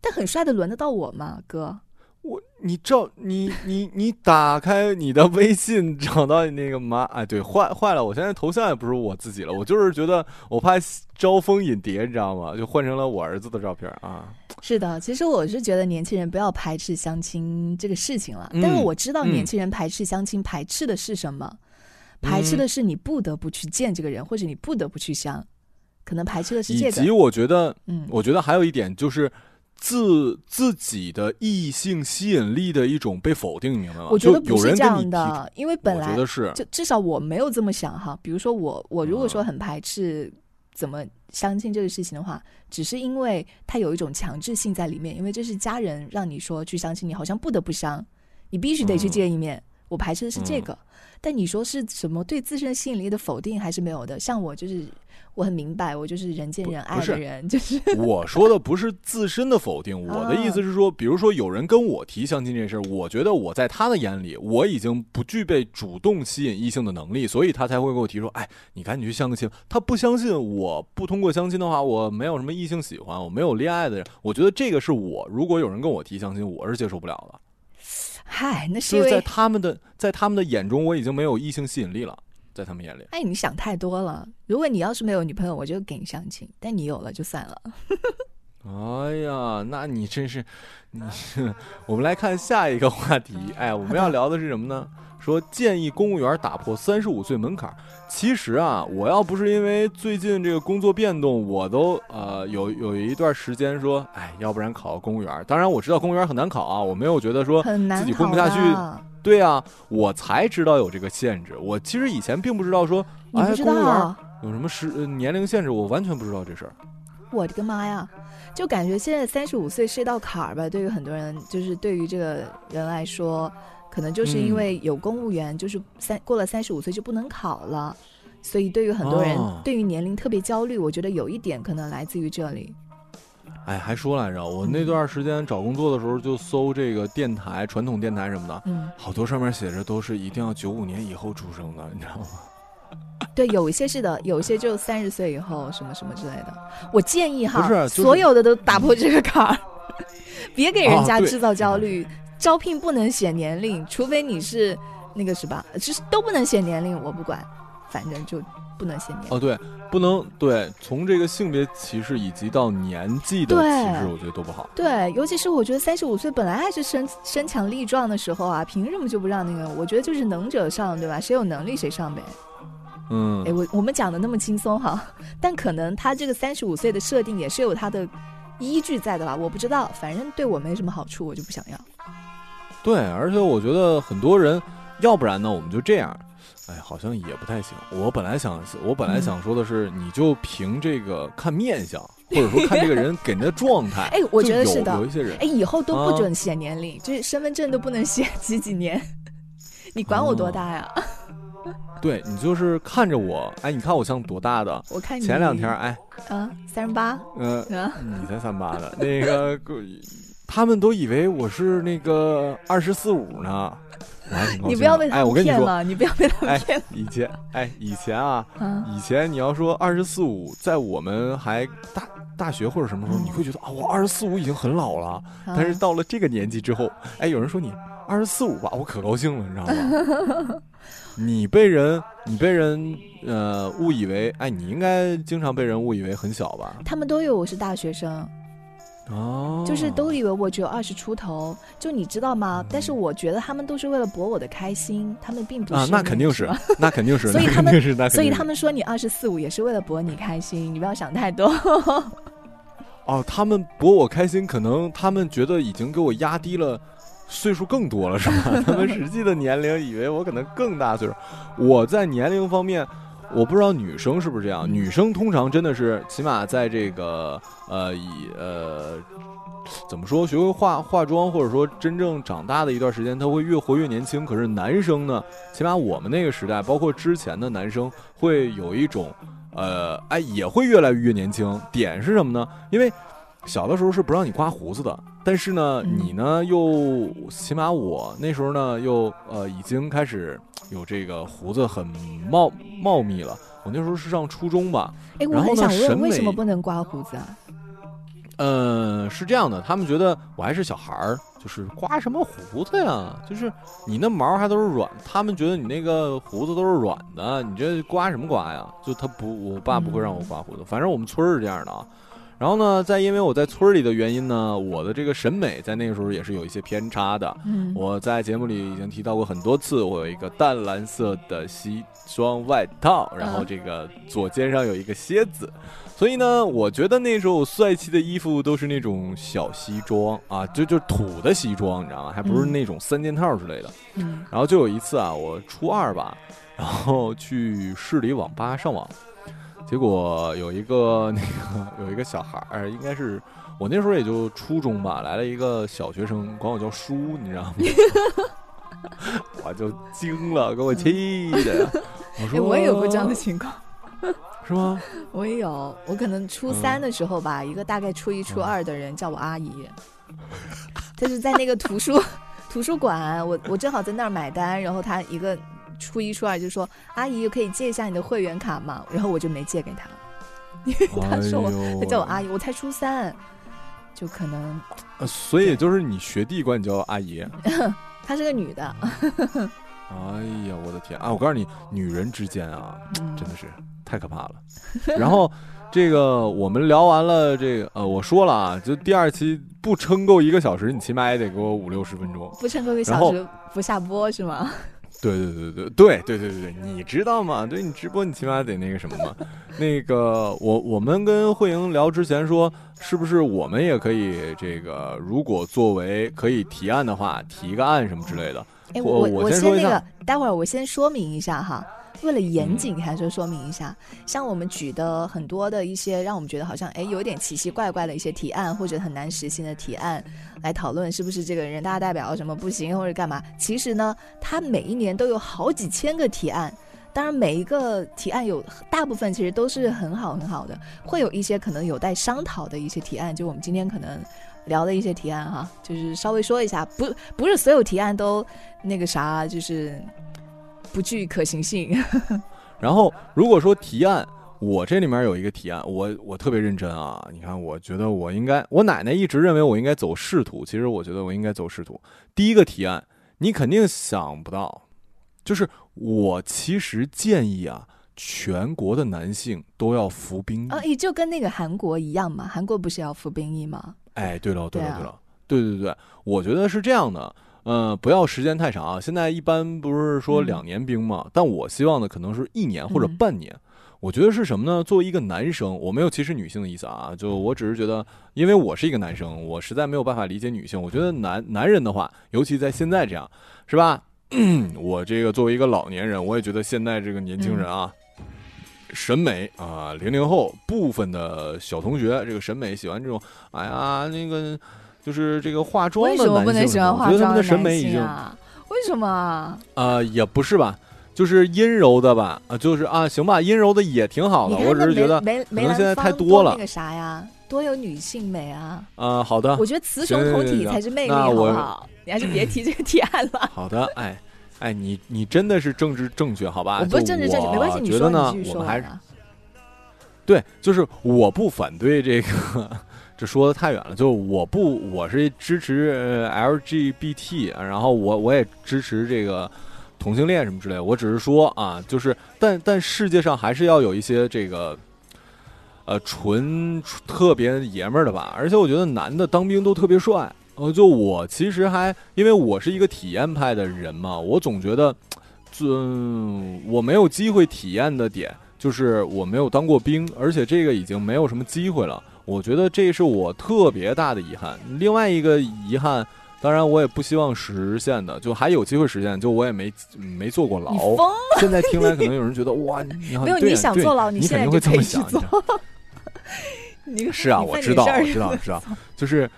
但很帅的轮得到我吗，哥？我你照你你你打开你的微信找到你那个妈哎对坏坏了我现在头像也不是我自己了我就是觉得我怕招蜂引蝶你知道吗就换成了我儿子的照片啊是的其实我是觉得年轻人不要排斥相亲这个事情了但是我知道年轻人排斥相亲排斥的是什么排斥的是你不得不去见这个人或者你不得不去相可能排斥的是这个以及我觉得嗯我觉得还有一点就是。自自己的异性吸引力的一种被否定，你明白吗？我觉得不是这样的，因为本来觉得是，就至少我没有这么想哈。比如说我，我如果说很排斥怎么相亲这个事情的话，只是因为他有一种强制性在里面，因为这是家人让你说去相亲，你好像不得不相，你必须得去见一面。我排斥的是这个，但你说是什么对自身吸引力的否定还是没有的？像我就是。我很明白，我就是人见人爱的人，就是我说的不是自身的否定，我的意思是说，比如说有人跟我提相亲这事儿，我觉得我在他的眼里，我已经不具备主动吸引异性的能力，所以他才会给我提说，哎，你赶紧去相个亲。他不相信我不通过相亲的话，我没有什么异性喜欢，我没有恋爱的人。我觉得这个是我，如果有人跟我提相亲，我是接受不了的。嗨，那是在他们的在他们的眼中，我已经没有异性吸引力了。在他们眼里，哎，你想太多了。如果你要是没有女朋友，我就给你相亲；但你有了，就算了。哎呀，那你真是，你 我们来看下一个话题。哎，我们要聊的是什么呢？说建议公务员打破三十五岁门槛。其实啊，我要不是因为最近这个工作变动，我都呃有有一段时间说，哎，要不然考个公务员。当然我知道公务员很难考啊，我没有觉得说自己混不下去。对啊，我才知道有这个限制。我其实以前并不知道说，哎，公务员有什么时年龄限制，我完全不知道这事儿。我的个妈呀！就感觉现在三十五岁是一道坎儿吧？对于很多人，就是对于这个人来说，可能就是因为有公务员，就是三过了三十五岁就不能考了，所以对于很多人，对于年龄特别焦虑。我觉得有一点可能来自于这里。哎，还说来着，我那段时间找工作的时候就搜这个电台、传统电台什么的，嗯，好多上面写着都是一定要九五年以后出生的，你知道吗？对，有一些是的，有一些就三十岁以后什么什么之类的。我建议哈，不是所有的都打破这个坎儿，别给人家制造焦虑。招聘不能写年龄，除非你是那个什么，就是都不能写年龄，我不管，反正就。不能写年龄哦，对，不能对，从这个性别歧视以及到年纪的歧视，我觉得都不好。对，尤其是我觉得三十五岁本来还是身身强力壮的时候啊，凭什么就不让那个？我觉得就是能者上，对吧？谁有能力谁上呗。嗯，哎，我我们讲的那么轻松哈，但可能他这个三十五岁的设定也是有他的依据在的吧？我不知道，反正对我没什么好处，我就不想要。对，而且我觉得很多人，要不然呢，我们就这样。哎，好像也不太行。我本来想，我本来想说的是，你就凭这个看面相，或者说看这个人给人的状态。哎，我觉得是的。有一些人，哎，以后都不准写年龄，就是身份证都不能写几几年。你管我多大呀？对你就是看着我，哎，你看我像多大的？我看你前两天，哎，啊，三十八。嗯，你才三八的，那个，他们都以为我是那个二十四五呢。你不要被他骗了，你不要被他骗。以前，哎，以前啊，以前你要说二十四五，在我们还大大学或者什么时候，你会觉得啊，我二十四五已经很老了。但是到了这个年纪之后，哎，有人说你二十四五吧，我可高兴了，你知道吗？你被人你被人呃误以为，哎，你应该经常被人误以为很小吧？他们都以为我是大学生，哦，就是都以为我只有二十出头，就你知道吗？但是我觉得他们都是为了博我的开心，他们并不是啊，那肯定是，那肯定是，所以他们是，所以他们说你二十四五也是为了博你开心，你不要想太多。哦，他们博我开心，可能他们觉得已经给我压低了。岁数更多了是吧？他们实际的年龄以为我可能更大岁数。我在年龄方面，我不知道女生是不是这样。女生通常真的是起码在这个呃以呃怎么说学会化化妆，或者说真正长大的一段时间，她会越活越年轻。可是男生呢，起码我们那个时代，包括之前的男生，会有一种呃哎也会越来越年轻。点是什么呢？因为小的时候是不让你刮胡子的。但是呢，你呢又起码我那时候呢又呃已经开始有这个胡子很茂茂密了。我那时候是上初中吧。哎，我很想问，为什么不能刮胡子啊？嗯，是这样的，他们觉得我还是小孩儿，就是刮什么胡子呀？就是你那毛还都是软，他们觉得你那个胡子都是软的，你这刮什么刮呀？就他不，我爸不会让我刮胡子，反正我们村是这样的啊。然后呢，再因为我在村里的原因呢，我的这个审美在那个时候也是有一些偏差的。嗯，我在节目里已经提到过很多次，我有一个淡蓝色的西装外套，然后这个左肩上有一个蝎子，所以呢，我觉得那时候我帅气的衣服都是那种小西装啊，就就土的西装，你知道吗？还不是那种三件套之类的。嗯，然后就有一次啊，我初二吧，然后去市里网吧上网。结果有一个 那个有一个小孩儿，应该是我那时候也就初中吧，来了一个小学生，管我叫叔，你知道吗？我就惊了，给我气的。我说我也有过这样的情况，是吗？我也有，我可能初三的时候吧，一个大概初一初二的人叫我阿姨，他是在那个图书 图书馆，我我正好在那儿买单，然后他一个。初一、初二就说：“阿姨，可以借一下你的会员卡吗？”然后我就没借给他，因为他说我，他叫我阿姨，我才初三，就可能。呃，所以就是你学弟管你叫阿姨，她是个女的。哎呀，我的天啊！我告诉你，女人之间啊，真的是太可怕了。然后这个我们聊完了，这个呃，我说了啊，就第二期不撑够一个小时，你起码也得给我五六十分钟。不撑够一个小时不下播是吗？对对对对对对对对对，你知道吗？对你直播，你起码得那个什么嘛。那个，我我们跟慧莹聊之前说，是不是我们也可以这个，如果作为可以提案的话，提个案什么之类的。哎，我我先那个，待会儿我先说明一下哈。为了严谨，还是说明一下，像我们举的很多的一些让我们觉得好像哎有点奇奇怪怪的一些提案，或者很难实行的提案，来讨论是不是这个人大代表什么不行或者干嘛？其实呢，他每一年都有好几千个提案，当然每一个提案有大部分其实都是很好很好的，会有一些可能有待商讨的一些提案，就我们今天可能聊的一些提案哈，就是稍微说一下，不不是所有提案都那个啥，就是。不具可行性。然后，如果说提案，我这里面有一个提案，我我特别认真啊。你看，我觉得我应该，我奶奶一直认为我应该走仕途，其实我觉得我应该走仕途。第一个提案，你肯定想不到，就是我其实建议啊，全国的男性都要服兵役啊，也就跟那个韩国一样嘛，韩国不是要服兵役吗？哎，对了，对了，对了，对对对，我觉得是这样的。嗯，不要时间太长啊！现在一般不是说两年兵嘛，但我希望呢，可能是一年或者半年。我觉得是什么呢？作为一个男生，我没有歧视女性的意思啊，就我只是觉得，因为我是一个男生，我实在没有办法理解女性。我觉得男男人的话，尤其在现在这样，是吧？我这个作为一个老年人，我也觉得现在这个年轻人啊，审美啊，零零后部分的小同学，这个审美喜欢这种，哎呀，那个。就是这个化妆的男性，我觉得他们的审美已经为什么啊？也不是吧，就是阴柔的吧？啊，就是啊，行吧，阴柔的也挺好的。我只是觉得可能现在太多了。那个啥呀，多有女性美啊！啊，好的。我觉得雌雄同体才是魅力，好不好？你还是别提这个提案了。好的，哎哎，你你真的是政治正确，好吧？我不是政治正确，没关系。你觉得呢？我们还是对，就是我不反对这个。这说的太远了。就我不，我是支持 LGBT，然后我我也支持这个同性恋什么之类的。我只是说啊，就是但但世界上还是要有一些这个。呃，纯特别爷们儿的吧，而且我觉得男的当兵都特别帅。呃，就我其实还因为我是一个体验派的人嘛，我总觉得，嗯，我没有机会体验的点就是我没有当过兵，而且这个已经没有什么机会了。我觉得这是我特别大的遗憾。另外一个遗憾，当然我也不希望实现的，就还有机会实现，就我也没没坐过牢。现在听来可能有人觉得哇，你 没有你想坐牢，你现在会这么想。是啊，我知道，我知道，知道，就是，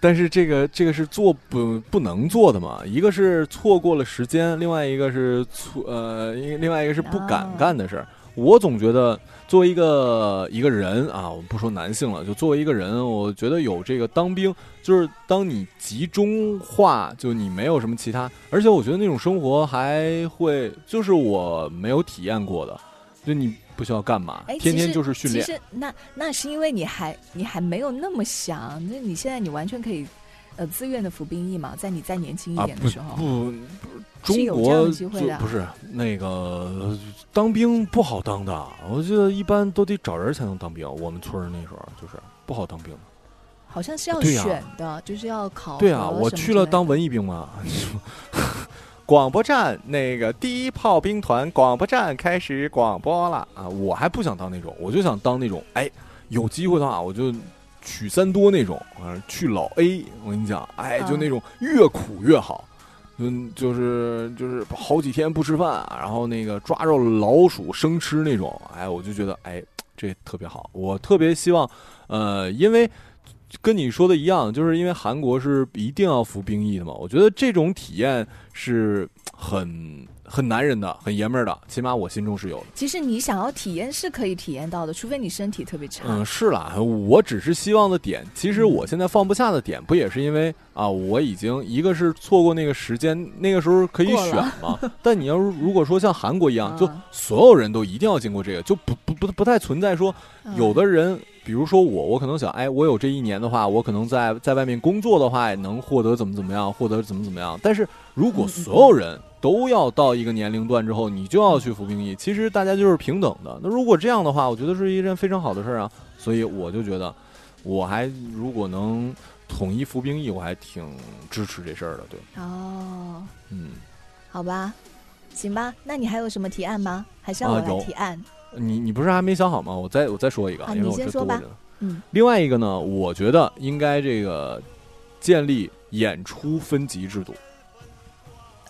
但是这个这个是做不不能做的嘛？一个是错过了时间，另外一个是错呃，另外一个是不敢干的事儿。我总觉得作为一个一个人啊，我们不说男性了，就作为一个人，我觉得有这个当兵，就是当你集中化，就你没有什么其他，而且我觉得那种生活还会，就是我没有体验过的，就你。不需要干嘛，天天就是训练。其实那那是因为你还你还没有那么想，那你现在你完全可以，呃，自愿的服兵役嘛，在你再年轻一点的时候，不，中国就不是那个当兵不好当的，我记得一般都得找人才能当兵。我们村那时候就是不好当兵，好像是要选的，就是要考。对啊，我去了当文艺兵嘛。广播站那个第一炮兵团广播站开始广播了啊！我还不想当那种，我就想当那种，哎，有机会的话我就取三多那种，啊，去老 A。我跟你讲，哎，就那种越苦越好，嗯，就是就是好几天不吃饭，然后那个抓着老鼠生吃那种，哎，我就觉得哎，这特别好。我特别希望，呃，因为。跟你说的一样，就是因为韩国是一定要服兵役的嘛。我觉得这种体验是很很男人的，很爷们儿的，起码我心中是有的。其实你想要体验是可以体验到的，除非你身体特别差。嗯，是啦，我只是希望的点，其实我现在放不下的点，不也是因为啊，我已经一个是错过那个时间，那个时候可以选嘛。但你要如果说像韩国一样，就所有人都一定要经过这个，就不不不不太存在说有的人。比如说我，我可能想，哎，我有这一年的话，我可能在在外面工作的话，能获得怎么怎么样，获得怎么怎么样。但是如果所有人都要到一个年龄段之后，你就要去服兵役，其实大家就是平等的。那如果这样的话，我觉得是一件非常好的事儿啊。所以我就觉得，我还如果能统一服兵役，我还挺支持这事儿的。对，哦，嗯，好吧，行吧，那你还有什么提案吗？还是要我来提案？你你不是还没想好吗？我再我再说一个，因为我先说吧。嗯，另外一个呢，我觉得应该这个建立演出分级制度。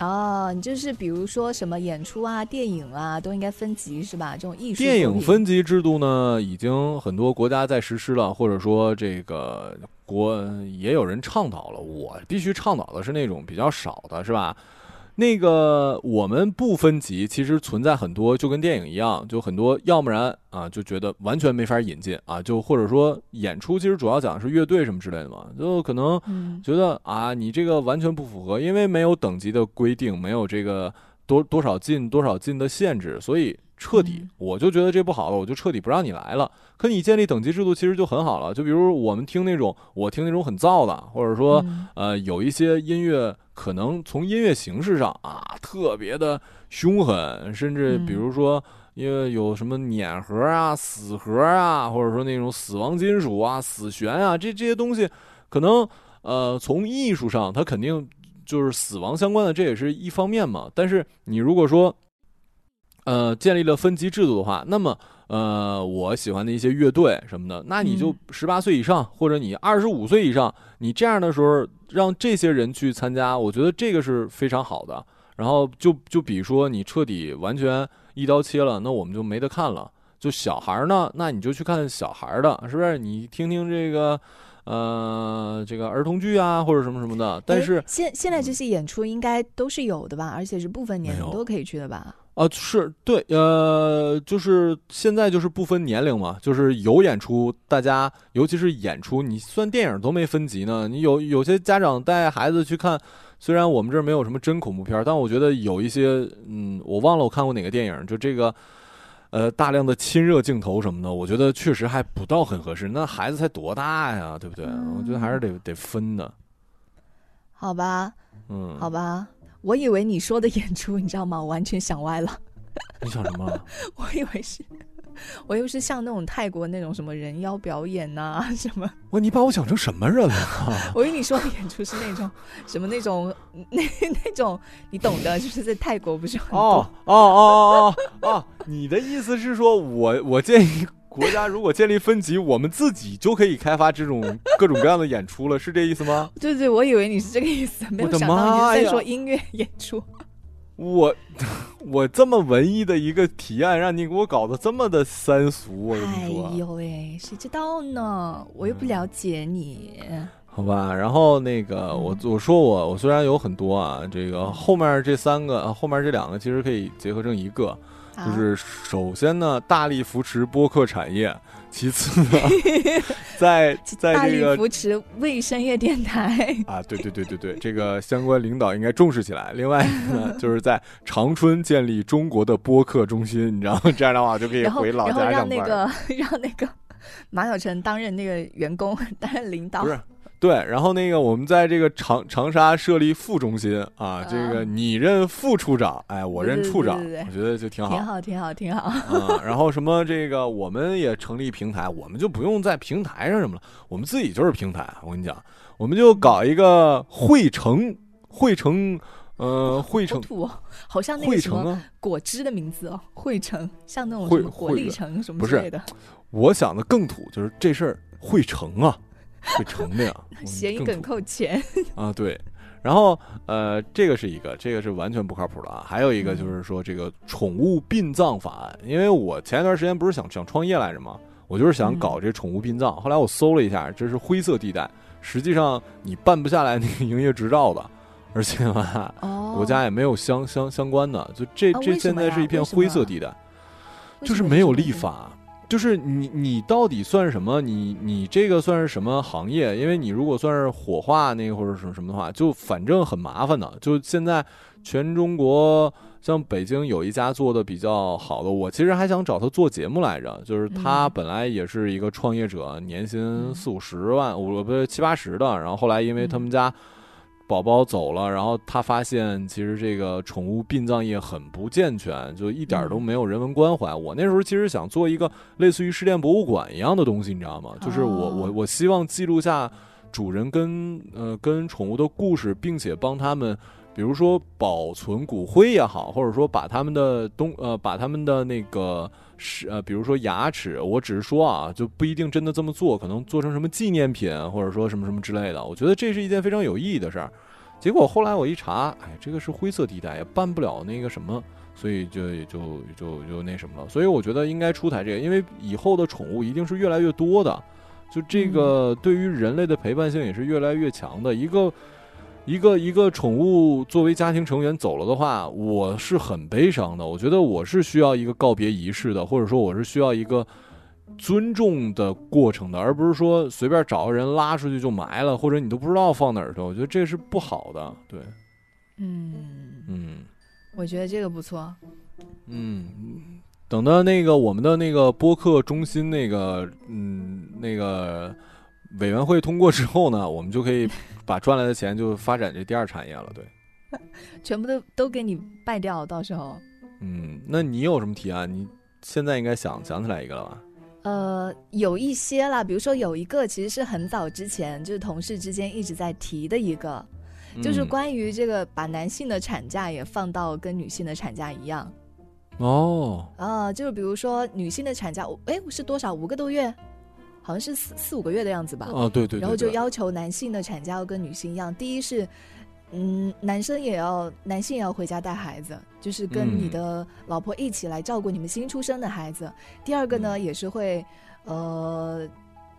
哦，你就是比如说什么演出啊、电影啊，都应该分级是吧？这种艺术电影分级制度呢，已经很多国家在实施了，或者说这个国也有人倡导了。我必须倡导的是那种比较少的，是吧？那个我们不分级，其实存在很多，就跟电影一样，就很多，要不然啊就觉得完全没法引进啊，就或者说演出其实主要讲的是乐队什么之类的嘛，就可能觉得啊你这个完全不符合，因为没有等级的规定，没有这个多多少进多少进的限制，所以。彻底，我就觉得这不好了，我就彻底不让你来了。可你建立等级制度，其实就很好了。就比如我们听那种，我听那种很燥的，或者说，呃，有一些音乐可能从音乐形式上啊，特别的凶狠，甚至比如说，因为有什么碾核啊、死核啊，或者说那种死亡金属啊、死弦啊，这这些东西，可能呃，从艺术上它肯定就是死亡相关的，这也是一方面嘛。但是你如果说，呃，建立了分级制度的话，那么，呃，我喜欢的一些乐队什么的，那你就十八岁以上，或者你二十五岁以上，你这样的时候让这些人去参加，我觉得这个是非常好的。然后就就比如说你彻底完全一刀切了，那我们就没得看了。就小孩呢，那你就去看小孩的，是不是？你听听这个，呃，这个儿童剧啊，或者什么什么的。但是现现在这些演出应该都是有的吧？而且是不分年龄都可以去的吧？啊，是对，呃，就是现在就是不分年龄嘛，就是有演出，大家尤其是演出，你算电影都没分级呢。你有有些家长带孩子去看，虽然我们这儿没有什么真恐怖片，但我觉得有一些，嗯，我忘了我看过哪个电影，就这个，呃大量的亲热镜头什么的，我觉得确实还不到很合适。那孩子才多大呀，对不对？嗯我觉得还是得得分的。好吧，嗯，好吧，我以为你说的演出，你知道吗？我完全想歪了，你想什么？我以为是，我又是像那种泰国那种什么人妖表演呐、什么，我，你把我想成什么人了？啊我以为你说的演出是那种什么那种那那种你懂的，就是在泰国不是很多哦哦哦哦哦！你的意思是说我我建议国家如果建立分级，我们自己就可以开发这种各种各样的演出了，是这意思吗？对对，我以为你是这个意思，没有想到你在说音乐演出。我 我这么文艺的一个提案，让你给我搞得这么的三俗，我跟哎你说。哎呦喂，谁知道呢？我又不了解你。好吧，然后那个我我说我我虽然有很多啊，这个后面这三个啊后面这两个其实可以结合成一个，啊就是首先呢大力扶持播客产业，其次呢在 在大这个力扶持卫生业电台。啊对对对对对，这个相关领导应该重视起来。另外呢，就是在长春建立中国的播客中心，你知道吗？这样的话就可以然后，回老然后家上班。让那个 让那个马小晨担任那个员工，担任领导不。是对，然后那个我们在这个长长沙设立副中心啊，这个你任副处长，哎，我任处长，对对对我觉得就挺好挺好，挺好，挺好。啊。然后什么这个我们也成立平台，我们就不用在平台上什么了，我们自己就是平台。我跟你讲，我们就搞一个汇成，汇成，呃，汇成。好土哦，好像那个什么！果汁的名字哦，汇成，像那种汇什么果汇粒橙什么之类的，我想的更土，就是这事儿汇成啊，会成的呀。我谐音梗更扣钱。啊，对。然后呃，这个是一个，这个是完全不靠谱的啊。还有一个嗯就是说这个宠物殡葬法案，因为我前一段时间不是想想创业来着吗？我就是想搞这宠物殡葬，后来我搜了一下，这是灰色地带，实际上你办不下来那个营业执照的，而且吧，哦，国家也没有相相相关的，就这啊这现在是一片灰色地带。就是没有。立法，就是你你到底算什么？你你这个算是什么行业？因为你如果算是火化那个或者什么什么的话，就反正很麻烦的。就现在全中国，像北京有一家做的比较好的，我其实还想找他做节目来着。就是他嗯本来也是一个创业者，年薪嗯四五十万，我不是七八十的，然后后来因为他嗯们家。宝宝走了，然后他发现其实这个宠物殡葬业很不健全，就一点儿都嗯没有人文关怀。我那时候其实想做一个类似于失恋博物馆一样的东西，你知道吗？就是我我哦我希望记录下主人跟呃跟宠物的故事，并且帮他们，比如说保存骨灰也好，或者说把他们的东呃把他们的那个是呃比如说牙齿，我只是说啊，就不一定真的这么做，可能做成什么纪念品，或者说什么什么之类的。我觉得这是一件非常有意义的事儿。结果后来我一查，哎，这个是灰色地带，也办不了那个什么，所以就也就就就那什么了。所以我觉得应该出台这个，因为以后的宠物一定是越来越多的，就这个对于人类的陪伴性也是越来越强的。一个一个一个宠物作为家庭成员走了的话，我是很悲伤的。我觉得我是需要一个告别仪式的，或者说我是需要一个。尊重的过程的，而不是说随便找个人拉出去就埋了，或者你都不知道放哪儿去。我觉得这是不好的。对，嗯，嗯我觉得这个不错。嗯，等到那个我们的那个播客中心那个嗯那个委员会通过之后呢，我们就可以把赚来的钱就发展这第二产业了。对，全部都都给你败掉，到时候。嗯，那你有什么提案？你现在应该想想起来一个了吧？呃，有一些啦，比如说有一个其实是很早之前就是同事之间一直在提的一个，就是嗯关于这个把男性的产假也放到跟女性的产假一样。哦，啊，就是比如说女性的产假，哎是多少？五个多月，好像是四四五个月的样子吧。哦，对对对然后就要求男性的产假要跟女性一样，第一是，嗯，男生也要男性也要回家带孩子，就是跟你嗯的老婆一起来照顾你们新出生的孩子。第二个呢，嗯也是会，呃。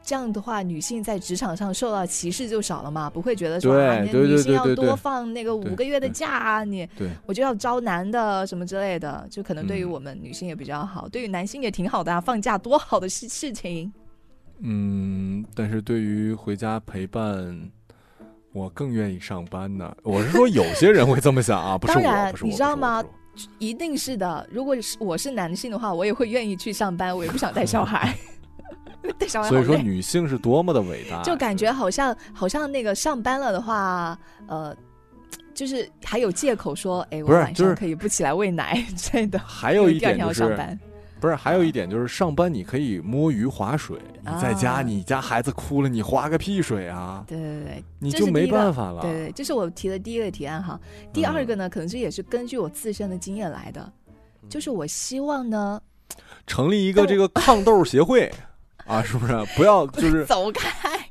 这样的话，女性在职场上受到歧视就少了嘛，不会觉得说啊，女性要多放那个五个月的假啊，你对，我就要招男的什么之类的，就可能对于嗯我们女性也比较好，对于男性也挺好的啊，放假多好的事事情。嗯，但是对于回家陪伴，我更愿意上班呢。我是说，有些人会这么想啊，不是我，当然不是我，你知道吗一定是的。如果是我是男性的话，我也会愿意去上班，我也不想带小孩。带小孩所以说，女性是多么的伟大，就感觉好像好像那个上班了的话，呃，就是还有借口说，哎，我晚上可以不起来喂奶之类的。还有一点 就是。班。不是，还有一点就是上班你可以摸鱼划水，你在家你家孩子哭了，你划个屁水啊？对对对，你就没办法了。对对，这是我提的第一个提案哈。第二个呢，可能这也是根据我自身的经验来的，就是我希望呢，成立一个这个抗痘协会 啊，是不是？不要就是 走开，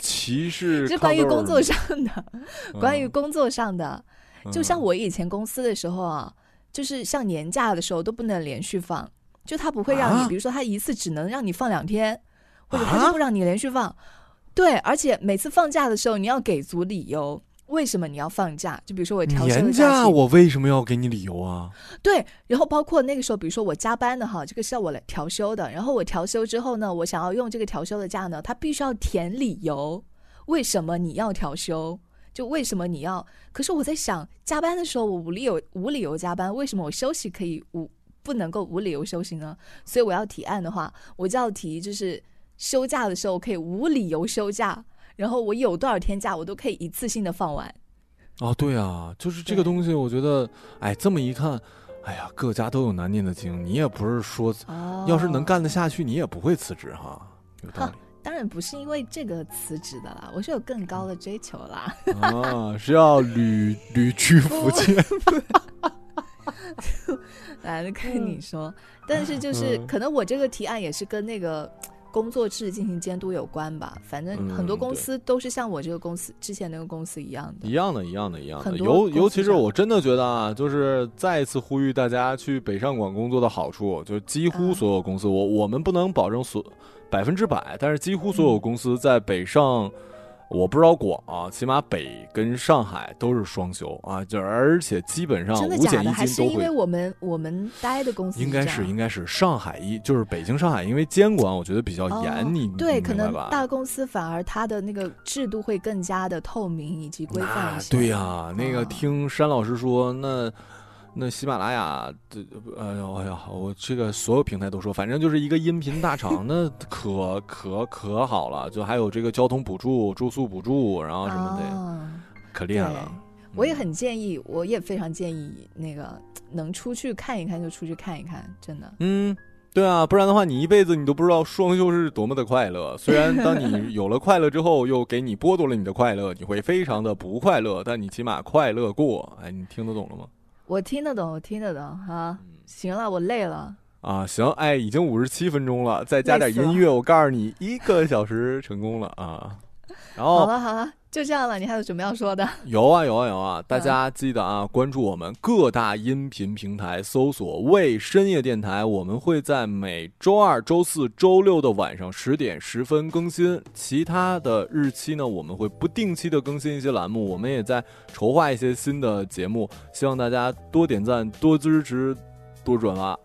歧视。是关于工作上的，关于工作上的，就像我以前公司的时候啊，就是像年假的时候都不能连续放。就他不会让你，比如说他一次只能让你放两天，或者他就不让你连续放。对，而且每次放假的时候你要给足理由，为什么你要放假？就比如说我调休年假，我为什么要给你理由啊？对，然后包括那个时候，比如说我加班的哈，这个是要我来调休的。然后我调休之后呢，我想要用这个调休的假呢，他必须要填理由，为什么你要调休？就为什么你要？可是我在想，加班的时候我无理由无理由加班，为什么我休息可以无？不能够无理由休息呢，所以我要提案的话，我就要提就是休假的时候可以无理由休假，然后我有多少天假我都可以一次性的放完。哦，对啊，就是这个东西，我觉得，哎，这么一看，哎呀，各家都有难念的经，你也不是说，要是能干得下去，你也不会辞职哈，有道理。当然不是因为这个辞职的啦，我是有更高的追求啦。啊，是要旅旅居福建。来跟你说，但是就是可能我这个提案也是跟那个工作制进行监督有关吧。反正很多公司都是像我这个公司之前那个公司一样的，一样的，一样的，一样的。尤尤其是我真的觉得啊，就是再一次呼吁大家去北上广工作的好处，就是几乎所有公司，我我们不能保证所百分之百，但是几乎所有公司在北上。我不知道广啊，起码北跟上海都是双休啊，就而且基本上五险一金都会。还是因为我们我们待的公司应该是应该是上海一就是北京上海，因为监管我觉得比较严，你对可能大公司反而它的那个制度会更加的透明以及规范一些。对呀，那个听山老师说那。那喜马拉雅，这哎呦哎呀，我这个所有平台都说，反正就是一个音频大厂，那可可可好了，就还有这个交通补助、住宿补助，然后什么的，可厉害了。我也很建议，我也非常建议，那个能出去看一看就出去看一看，真的。嗯，对啊，不然的话，你一辈子你都不知道双休是多么的快乐。虽然当你 有了快乐之后，又给你剥夺了你的快乐，你会非常的不快乐，但你起码快乐过。哎，你听得懂了吗？我听得懂，我听得懂哈。行了，我累了啊。行，哎，已经五十七分钟了，再加点音乐，我告诉你，一个小时成功了啊。然后好了好了。就这样了，你还有什么要说的？有啊有啊有啊！大家记得啊，关注我们各大音频平台，搜索“为深夜电台”。我们会在每周二、周四周六的晚上十点十分更新，其他的日期呢，我们会不定期的更新一些栏目。我们也在筹划一些新的节目，希望大家多点赞、多支持、多转发。啊，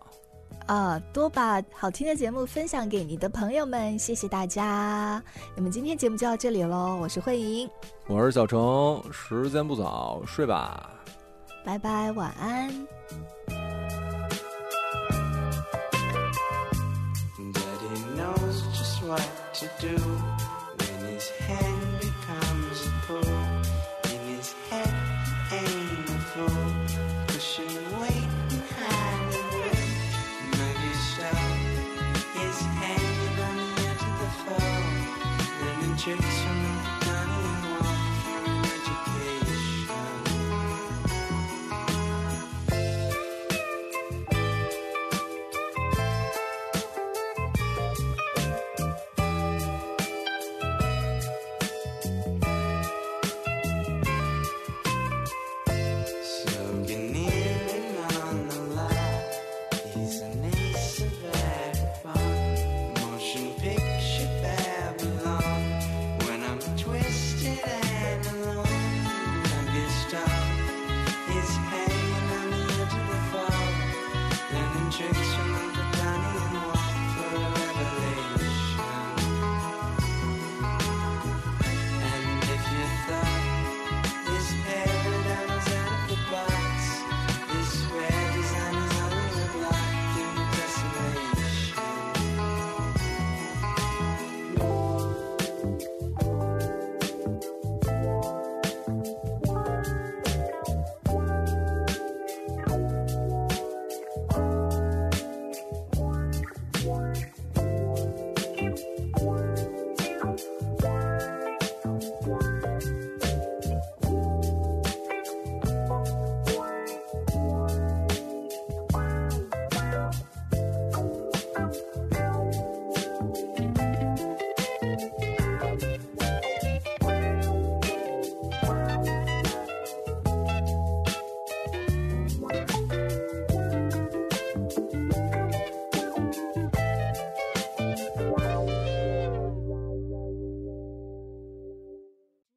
多把好听的节目分享给你的朋友们，谢谢大家。那么今天节目就到这里喽，我是慧莹，我是小程，时间不早，睡吧，拜拜，晚安。tricks